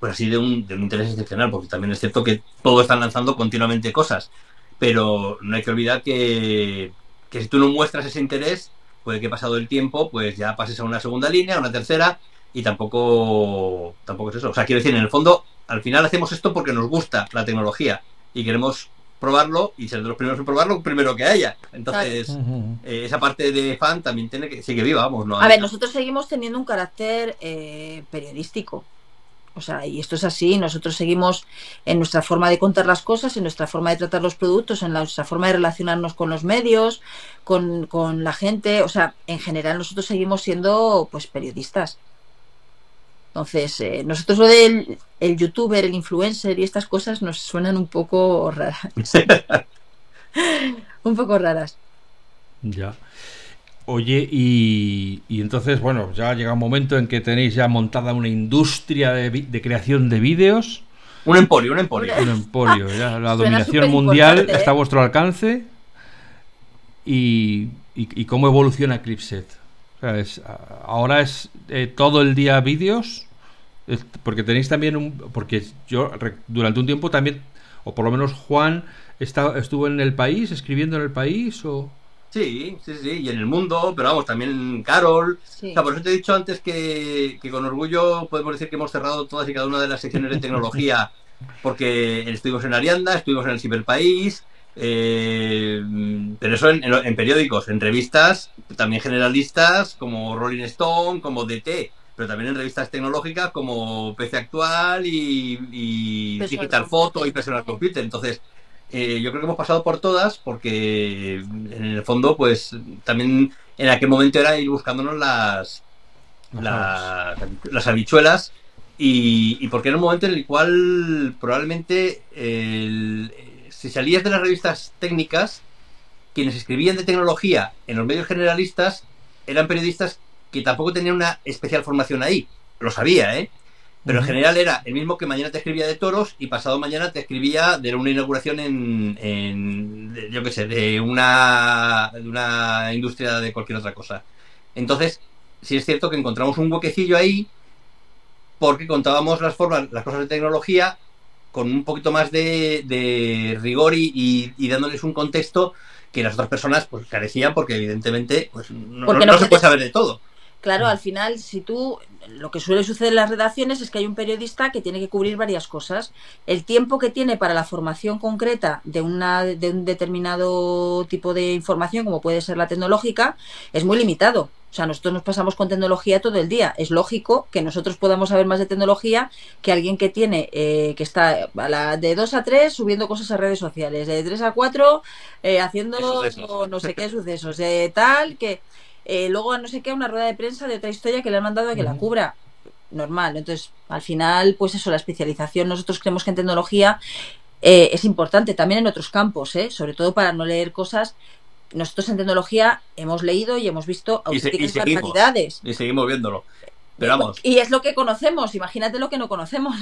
pues así de un, de un interés excepcional, porque también es cierto que todos están lanzando continuamente cosas, pero no hay que olvidar que, que si tú no muestras ese interés, puede que pasado el tiempo, pues ya pases a una segunda línea, a una tercera, y tampoco, tampoco es eso. O sea, quiero decir, en el fondo, al final hacemos esto porque nos gusta la tecnología y queremos probarlo y ser de los primeros en probarlo primero que haya. Entonces, eh, esa parte de fan también tiene que sigue viva, vamos. ¿no? A ver, nosotros seguimos teniendo un carácter eh, periodístico. O sea, y esto es así, nosotros seguimos en nuestra forma de contar las cosas, en nuestra forma de tratar los productos, en nuestra forma de relacionarnos con los medios, con, con la gente. O sea, en general nosotros seguimos siendo pues periodistas. Entonces, eh, nosotros lo del el youtuber, el influencer y estas cosas nos suenan un poco raras. un poco raras. Ya. Oye, y, entonces, bueno, ya llega un momento en que tenéis ya montada una industria de, creación de vídeos. Un emporio, un emporio. Un emporio, ya la dominación mundial ¿eh? está a vuestro alcance. Y, y, cómo evoluciona Clipset? Ahora es eh, todo el día vídeos. Porque tenéis también un. Porque yo durante un tiempo también, o por lo menos Juan, está, estuvo en el país, escribiendo en el país, o. Sí, sí, sí, y en el mundo, pero vamos, también Carol. O sea, por eso te he dicho antes que, con orgullo podemos decir que hemos cerrado todas y cada una de las secciones de tecnología, porque estuvimos en Arianda, estuvimos en el Ciberpaís, eh, pero eso en, periódicos, en revistas también generalistas como Rolling Stone, como DT, pero también en revistas tecnológicas como PC Actual y, Digital Photo y Personal Computer. Entonces, eh, yo creo que hemos pasado por todas porque en el fondo, pues también en aquel momento era ir buscándonos las, las, habichuelas y, porque era un momento en el cual probablemente si salías de las revistas técnicas, quienes escribían de tecnología en los medios generalistas eran periodistas que tampoco tenían una especial formación ahí. Lo sabía, ¿eh? Pero en general era el mismo que mañana te escribía de toros y pasado mañana te escribía de una inauguración en, yo qué sé, de una, de una industria de cualquier otra cosa. Entonces, sí es cierto que encontramos un huequecillo ahí porque contábamos las formas, las cosas de tecnología con un poquito más de, rigor y, dándoles un contexto que las otras personas pues carecían porque evidentemente pues no, no se puede saber de todo. Claro, al final, si tú, lo que suele suceder en las redacciones es que hay un periodista que tiene que cubrir varias cosas. El tiempo que tiene para la formación concreta de, una, de un determinado tipo de información, como puede ser la tecnológica, es muy limitado. O sea, nosotros nos pasamos con tecnología todo el día. Es lógico que nosotros podamos saber más de tecnología que alguien que tiene, eh, que está a la, de 2 a 3 subiendo cosas a redes sociales, de 3 a 4 eh, haciendo no sé qué sucesos, de tal, que eh, luego, no sé qué, una rueda de prensa de otra historia que le han mandado a que la cubra. Normal. Entonces, al final, pues eso, la especialización, nosotros creemos que en tecnología eh, es importante, también en otros campos, ¿eh? sobre todo para no leer cosas. Nosotros en tecnología hemos leído y hemos visto auténticas barbaridades. Y seguimos viéndolo. Pero vamos. Y es lo que conocemos, imagínate lo que no conocemos.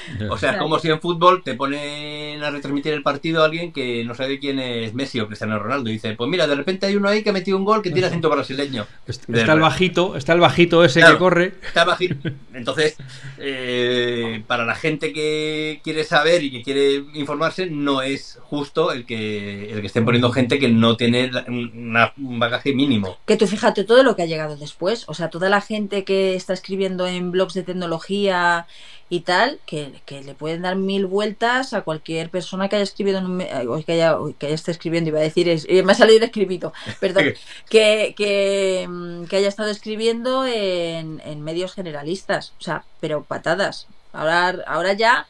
O sea, es como si en fútbol te ponen a retransmitir el partido a alguien que no sabe quién es Messi o Cristiano Ronaldo. Y dice, pues mira, de repente hay uno ahí que ha metido un gol que tiene acento brasileño. Está el bajito, está el bajito ese que corre. Está el bajito. Entonces, eh, para la gente que quiere saber y que quiere informarse, no es justo el que, el que estén poniendo gente que no tiene un bagaje mínimo. Que tú fíjate todo lo que ha llegado después. O sea, toda la gente que está escribiendo en blogs de tecnología y tal, que, le pueden dar mil vueltas a cualquier persona que haya escribido en un, que haya, que haya esté escribiendo, iba a decir, es, eh, me ha salido escribido, perdón, que, que, mm, que, haya estado escribiendo en, en, medios generalistas, o sea, pero patadas. Ahora, ahora ya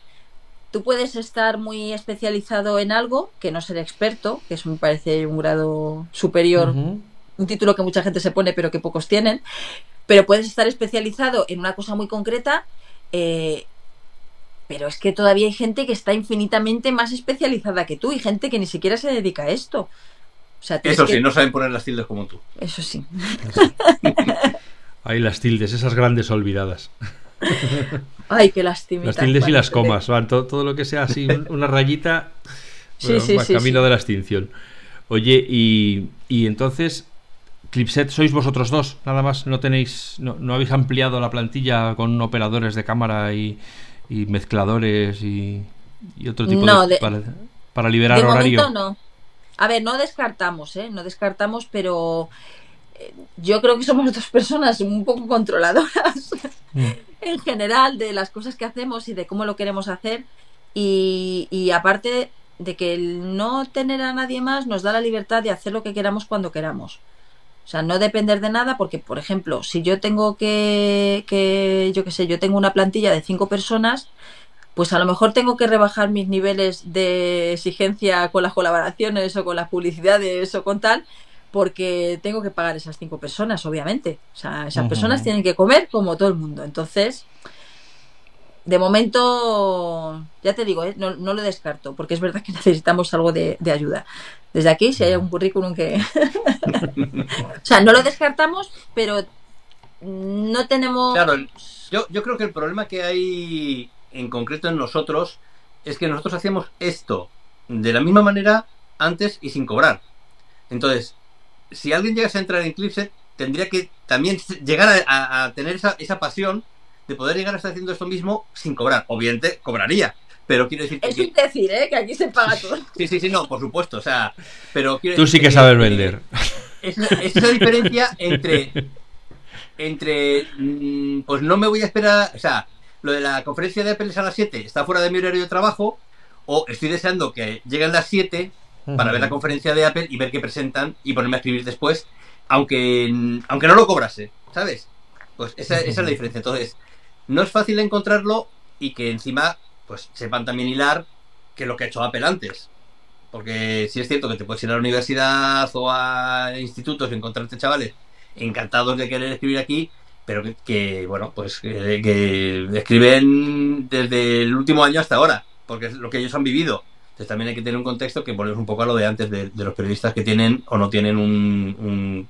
tú puedes estar muy especializado en algo, que no ser experto, que eso me parece un grado superior, un título que mucha gente se pone pero que pocos tienen, pero puedes estar especializado en una cosa muy concreta eh, pero es que todavía hay gente que está infinitamente más especializada que tú y gente que ni siquiera se dedica a esto. Eso sí, no saben poner las tildes como tú. Eso sí. Hay las tildes, esas grandes olvidadas. Ay, qué lástima. Las tildes y las comas, van, todo, lo que sea así, una rayita, sí, sí, camino de la extinción. Oye, y, y entonces, Clipset sois vosotros dos, nada más, no tenéis, no, no habéis ampliado la plantilla con operadores de cámara y, y mezcladores y, otro tipo de, para, liberar de horario. no. A ver, no descartamos, ¿eh? No descartamos, pero eh, yo creo que somos dos personas un poco controladoras mm. en general de las cosas que hacemos y de cómo lo queremos hacer. Y, y aparte de que el no tener a nadie más nos da la libertad de hacer lo que queramos cuando queramos. O sea, no depender de nada porque, por ejemplo, si yo tengo que, que yo qué sé, yo tengo una plantilla de cinco personas, pues a lo mejor tengo que rebajar mis niveles de exigencia con las colaboraciones o con las publicidades o con tal, porque tengo que pagar esas cinco personas, obviamente. O sea, esas personas tienen que comer como todo el mundo. Entonces, de momento, ya te digo, ¿eh? no, no, lo descarto, porque es verdad que necesitamos algo de, de ayuda. Desde aquí, si hay un currículum que... o sea, no lo descartamos, pero no tenemos... Claro, yo, yo creo que el problema que hay en concreto en nosotros es que nosotros hacíamos esto de la misma manera antes y sin cobrar. Entonces, si alguien llegase a entrar en Clipset, tendría que también llegar a, a tener esa, esa pasión de poder llegar a estar haciendo esto mismo sin cobrar. Obviamente, cobraría, pero quiero decir es un decir, ¿eh? Que aquí se paga todo. Sí, sí, sí, no, por supuesto. O sea, pero Tú sí que, sabes vender. Es, esa diferencia entre. Entre. Mm, pues no me voy a esperar. O sea, lo de la conferencia de Apple es a las 7, está fuera de mi horario de trabajo. O estoy deseando que lleguen las 7 para ver la conferencia de Apple y ver qué presentan y ponerme a escribir después. Aunque, aunque no lo cobrase, ¿sabes? Pues esa, esa es la diferencia. Entonces, no es fácil encontrarlo y que encima pues sepan también hilar, que lo que ha hecho Apple antes. Porque sí es cierto que te puedes ir a la universidad o a institutos y encontrarte chavales encantados de querer escribir aquí, pero que, bueno, pues que, escriben desde el último año hasta ahora, porque es lo que ellos han vivido. Entonces también hay que tener un contexto que ponemos un poco a lo de antes de, los periodistas que tienen o no tienen un,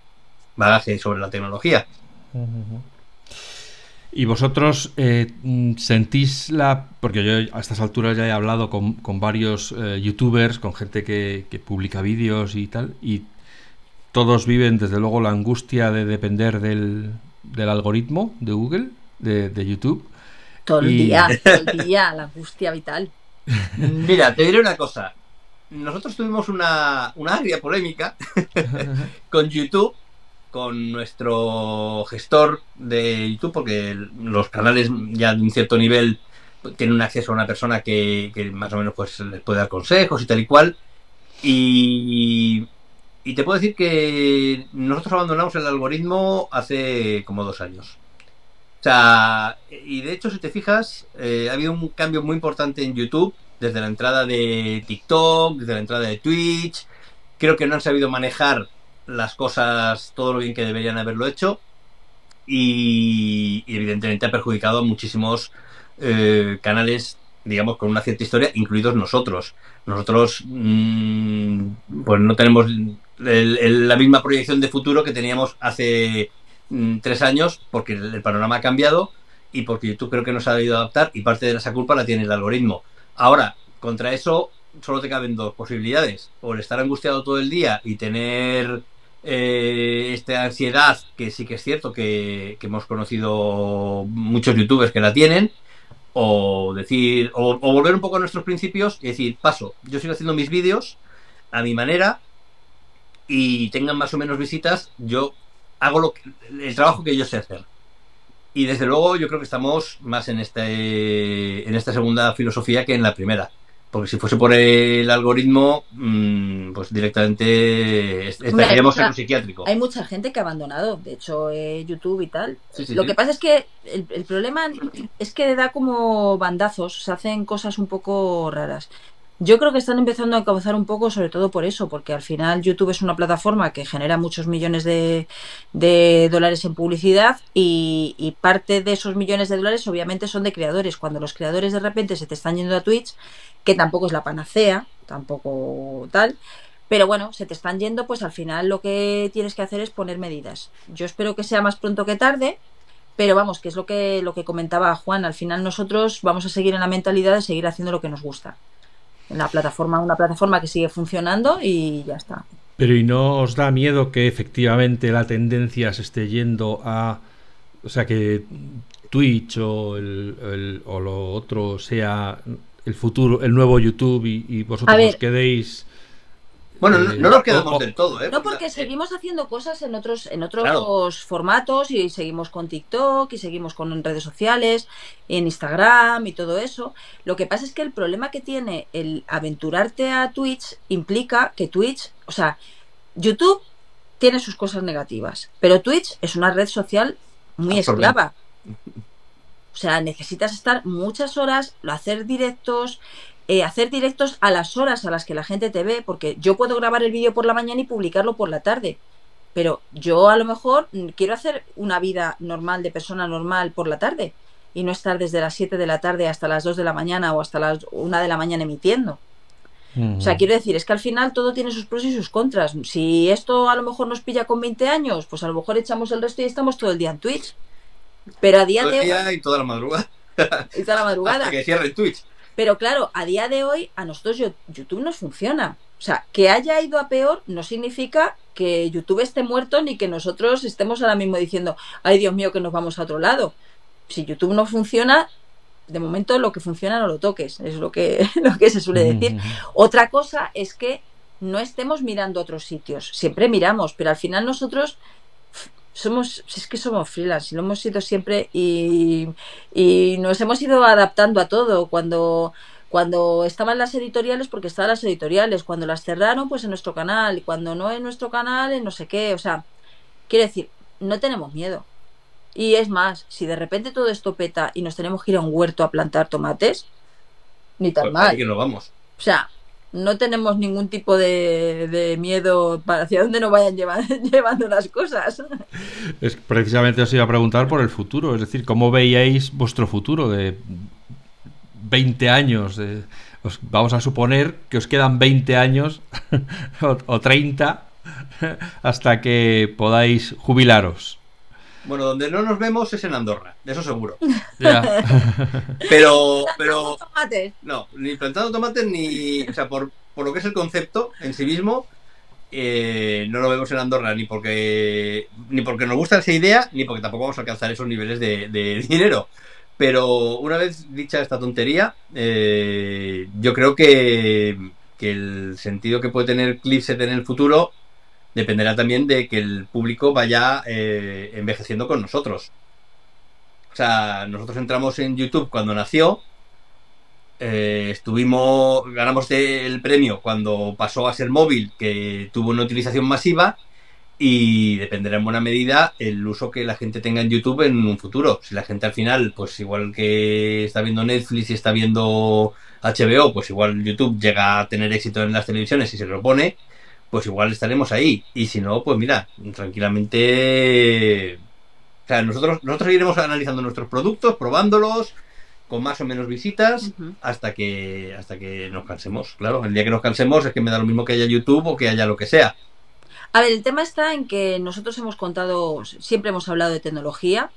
bagaje sobre la tecnología. ¿Y vosotros eh, sentís la... porque yo a estas alturas ya he hablado con, varios eh, youtubers, con gente que, publica vídeos y tal, y todos viven desde luego la angustia de depender del, algoritmo de Google, de, YouTube. Todo el día, todo el día, la angustia vital. Mira, te diré una cosa. Nosotros tuvimos una, una agria polémica con YouTube con nuestro gestor de YouTube, porque los canales ya de un cierto nivel tienen un acceso a una persona que, más o menos pues les puede dar consejos y tal y cual. Y, y te puedo decir que nosotros abandonamos el algoritmo hace como dos años. O sea, y de hecho, si te fijas, eh, ha habido un cambio muy importante en YouTube, desde la entrada de TikTok, desde la entrada de Twitch. Creo que no han sabido manejar las cosas todo lo bien que deberían haberlo hecho. Y, evidentemente ha perjudicado a muchísimos eh, canales digamos con una cierta historia incluidos nosotros. Nosotros mm, pues no tenemos la misma proyección de futuro que teníamos hace mm, tres años porque el, panorama ha cambiado y porque YouTube creo que no se ha debido adaptar y parte de esa culpa la tiene el algoritmo. Ahora contra eso solo te caben dos posibilidades. O el estar angustiado todo el día y tener eh, esta ansiedad, que sí que es cierto que, hemos conocido muchos youtubers que la tienen, o decir, o, volver un poco a nuestros principios y decir, paso, yo sigo haciendo mis vídeos a mi manera y tengan más o menos visitas, yo hago lo el trabajo que yo sé hacer. Y desde luego yo creo que estamos más en este en esta segunda filosofía que en la primera. Porque si fuese por el algoritmo, mm, pues directamente estaríamos en un psiquiátrico. Hay mucha gente que ha abandonado, de hecho, eh, YouTube y tal. Lo que pasa es que el, problema es que da como bandazos, se hacen cosas un poco raras. Yo creo que están empezando a causar un poco, sobre todo por eso, porque al final YouTube es una plataforma que genera muchos millones de, dólares en publicidad y, y, parte de esos millones de dólares obviamente son de creadores. Cuando los creadores de repente se te están yendo a Twitch, que tampoco es la panacea, tampoco tal. Pero bueno, se te están yendo, pues al final lo que tienes que hacer es poner medidas. Yo espero que sea más pronto que tarde, pero vamos, que es lo que, lo que comentaba Juan, al final nosotros vamos a seguir en la mentalidad de seguir haciendo lo que nos gusta. En la plataforma, una plataforma que sigue funcionando y ya está. Pero ¿y no os da miedo que efectivamente la tendencia se esté yendo a... O sea, que Twitch o, el, o lo otro sea el futuro, el nuevo YouTube y, vosotros os quedéis. Bueno, no, eh, nos quedamos del todo, ¿eh? No, porque seguimos haciendo cosas en otros, en otros formatos y seguimos con TikTok y seguimos con redes sociales, en Instagram y todo eso. Lo que pasa es que el problema que tiene el aventurarte a Twitch implica que Twitch, o sea, YouTube tiene sus cosas negativas, pero Twitch es una red social muy esclava. O sea, necesitas estar muchas horas, hacer directos, eh, hacer directos a las horas a las que la gente te ve, porque yo puedo grabar el vídeo por la mañana y publicarlo por la tarde. Pero yo a lo mejor mm, quiero hacer una vida normal de persona normal por la tarde y no estar desde las 7 de la tarde hasta las 2 de la mañana o hasta las 1 de la mañana emitiendo. O sea, quiero decir, es que al final todo tiene sus pros y sus contras. Si esto a lo mejor nos pilla con 20 años, pues a lo mejor echamos el resto y estamos todo el día en Twitch. Pero a día de hoy. Y toda la madrugada. y toda la madrugada. que cierre Twitch. Pero claro, a día de hoy a nosotros YouTube nos funciona. O sea, que haya ido a peor no significa que YouTube esté muerto ni que nosotros estemos ahora mismo diciendo, ay Dios mío, que nos vamos a otro lado. Si YouTube no funciona, de momento lo que funciona no lo toques, es lo que, lo que se suele decir. Otra cosa es que no estemos mirando otros sitios, siempre miramos, pero al final nosotros somos, es que somos freelance y lo hemos sido siempre y, y nos hemos ido adaptando a todo. Cuando, cuando estaban las editoriales, porque estaban las editoriales, cuando las cerraron, pues en nuestro canal, y cuando no en nuestro canal, en no sé qué. O sea, quiero decir, no tenemos miedo. Y es más, si de repente todo esto peta y nos tenemos que ir a un huerto a plantar tomates, ni tan pues mal. vamos. sea, no tenemos ningún tipo de, miedo para hacia dónde nos vayan llevando las cosas. Es precisamente os iba a preguntar por el futuro, es decir, ¿cómo veíais vuestro futuro de 20 años? vamos a suponer que os quedan 20 años o, o 30 hasta que podáis jubilaros. Bueno, donde no nos vemos es en Andorra, de eso seguro. pero, pero. Tomates. No, ni plantando tomates ni. O sea, por, lo que es el concepto en sí mismo, eh, no lo vemos en Andorra ni porque ni porque nos gusta esa idea, ni porque tampoco vamos a alcanzar esos niveles de, dinero. Pero una vez dicha esta tontería, eh, yo creo que, que el sentido que puede tener Clipset en el futuro dependerá también de que el público vaya eh, envejeciendo con nosotros. O sea, nosotros entramos en YouTube cuando nació, eh, estuvimos, ganamos el premio cuando pasó a ser móvil, que tuvo una utilización masiva, y dependerá en buena medida el uso que la gente tenga en YouTube en un futuro. Si la gente al final, pues igual que está viendo Netflix y está viendo HBO, pues igual YouTube llega a tener éxito en las televisiones y se lo pone, pues igual estaremos ahí. Y si no, pues mira, tranquilamente. O sea, nosotros, nosotros iremos analizando nuestros productos, probándolos, con más o menos visitas, hasta que hasta que nos cansemos. Claro, el día que nos cansemos es que me da lo mismo que haya YouTube o que haya lo que sea. A ver, el tema está en que nosotros hemos contado, siempre hemos hablado de tecnología,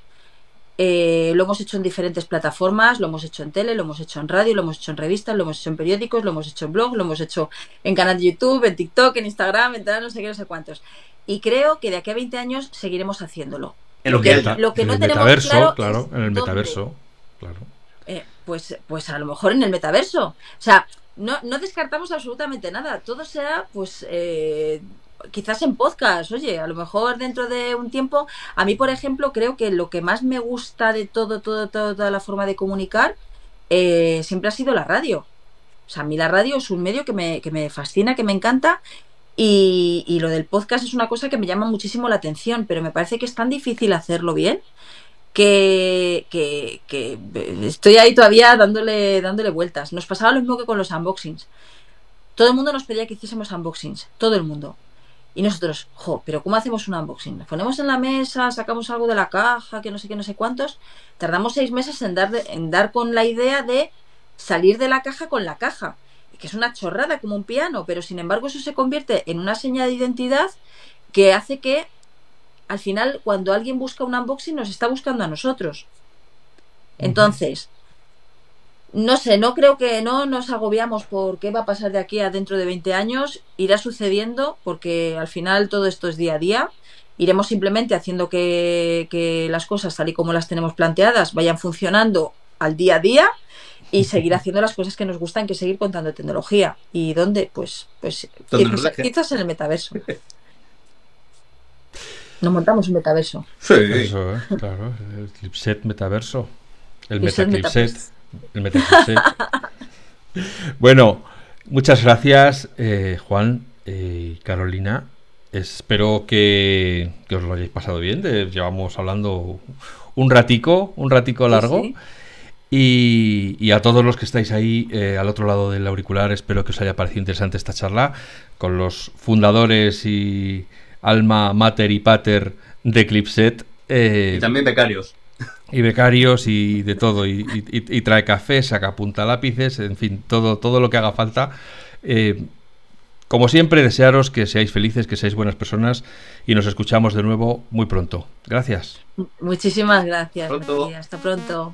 eh, lo hemos hecho en diferentes plataformas, lo hemos hecho en tele, lo hemos hecho en radio, lo hemos hecho en revistas, lo hemos hecho en periódicos, lo hemos hecho en blog, lo hemos hecho en canal de YouTube, en TikTok, en Instagram, en tal, no sé qué, no sé cuántos. Y creo que de aquí a 20 años seguiremos haciéndolo. En lo que, lo que no tenemos metaverso, claro, en el metaverso, claro. Eh, pues, pues a lo mejor en el metaverso. O sea, no, no descartamos absolutamente nada. Todo sea, pues, eh, quizás en podcast, oye, a lo mejor dentro de un tiempo, a mí, por ejemplo, creo que lo que más me gusta de todo, todo, toda la forma de comunicar eh, siempre ha sido la radio. O sea, a mí la radio es un medio que me, que me fascina, que me encanta. Y, y, lo del podcast es una cosa que me llama muchísimo la atención, pero me parece que es tan difícil hacerlo bien que, que, que estoy ahí todavía dándole, dándole vueltas. Nos pasaba lo mismo que con los unboxings. Todo el mundo nos pedía que hiciésemos unboxings, todo el mundo. Y nosotros, jo, pero ¿cómo hacemos un unboxing? Nos ponemos en la mesa, sacamos algo de la caja, que no sé qué, no sé cuántos. Tardamos seis meses en dar, en dar con la idea de salir de la caja con la caja. Que es una chorrada como un piano, pero sin embargo eso se convierte en una señal de identidad que hace que al final cuando alguien busca un unboxing nos está buscando a nosotros. Entonces, no sé, no creo que no nos agobiamos por qué va a pasar de aquí a dentro de 20 años. Irá sucediendo porque al final todo esto es día a día. Iremos simplemente haciendo que, las cosas tal y como las tenemos planteadas vayan funcionando al día a día y seguir haciendo las cosas que nos gustan, que seguir contando tecnología. ¿Y dónde? Pues, pues quizás, en el metaverso. Nos montamos un metaverso. Sí, eso, ¿eh? claro. El clipset metaverso. El metaclipset el bueno, muchas gracias, eh, Juan y eh, Carolina. Espero que, os lo hayáis pasado bien. llevamos hablando un ratico, un ratico largo. Y, a todos los que estáis ahí eh, al otro lado del auricular, espero que os haya parecido interesante esta charla con los fundadores y alma mater y pater de Clipset. y también becarios y becarios y de todo. Y, trae café, saca punta lápices, en fin, todo, todo lo que haga falta. Eh, como siempre, desearos que seáis felices, que seáis buenas personas y nos escuchamos de nuevo muy pronto. Gracias. Muchísimas gracias. Hasta pronto.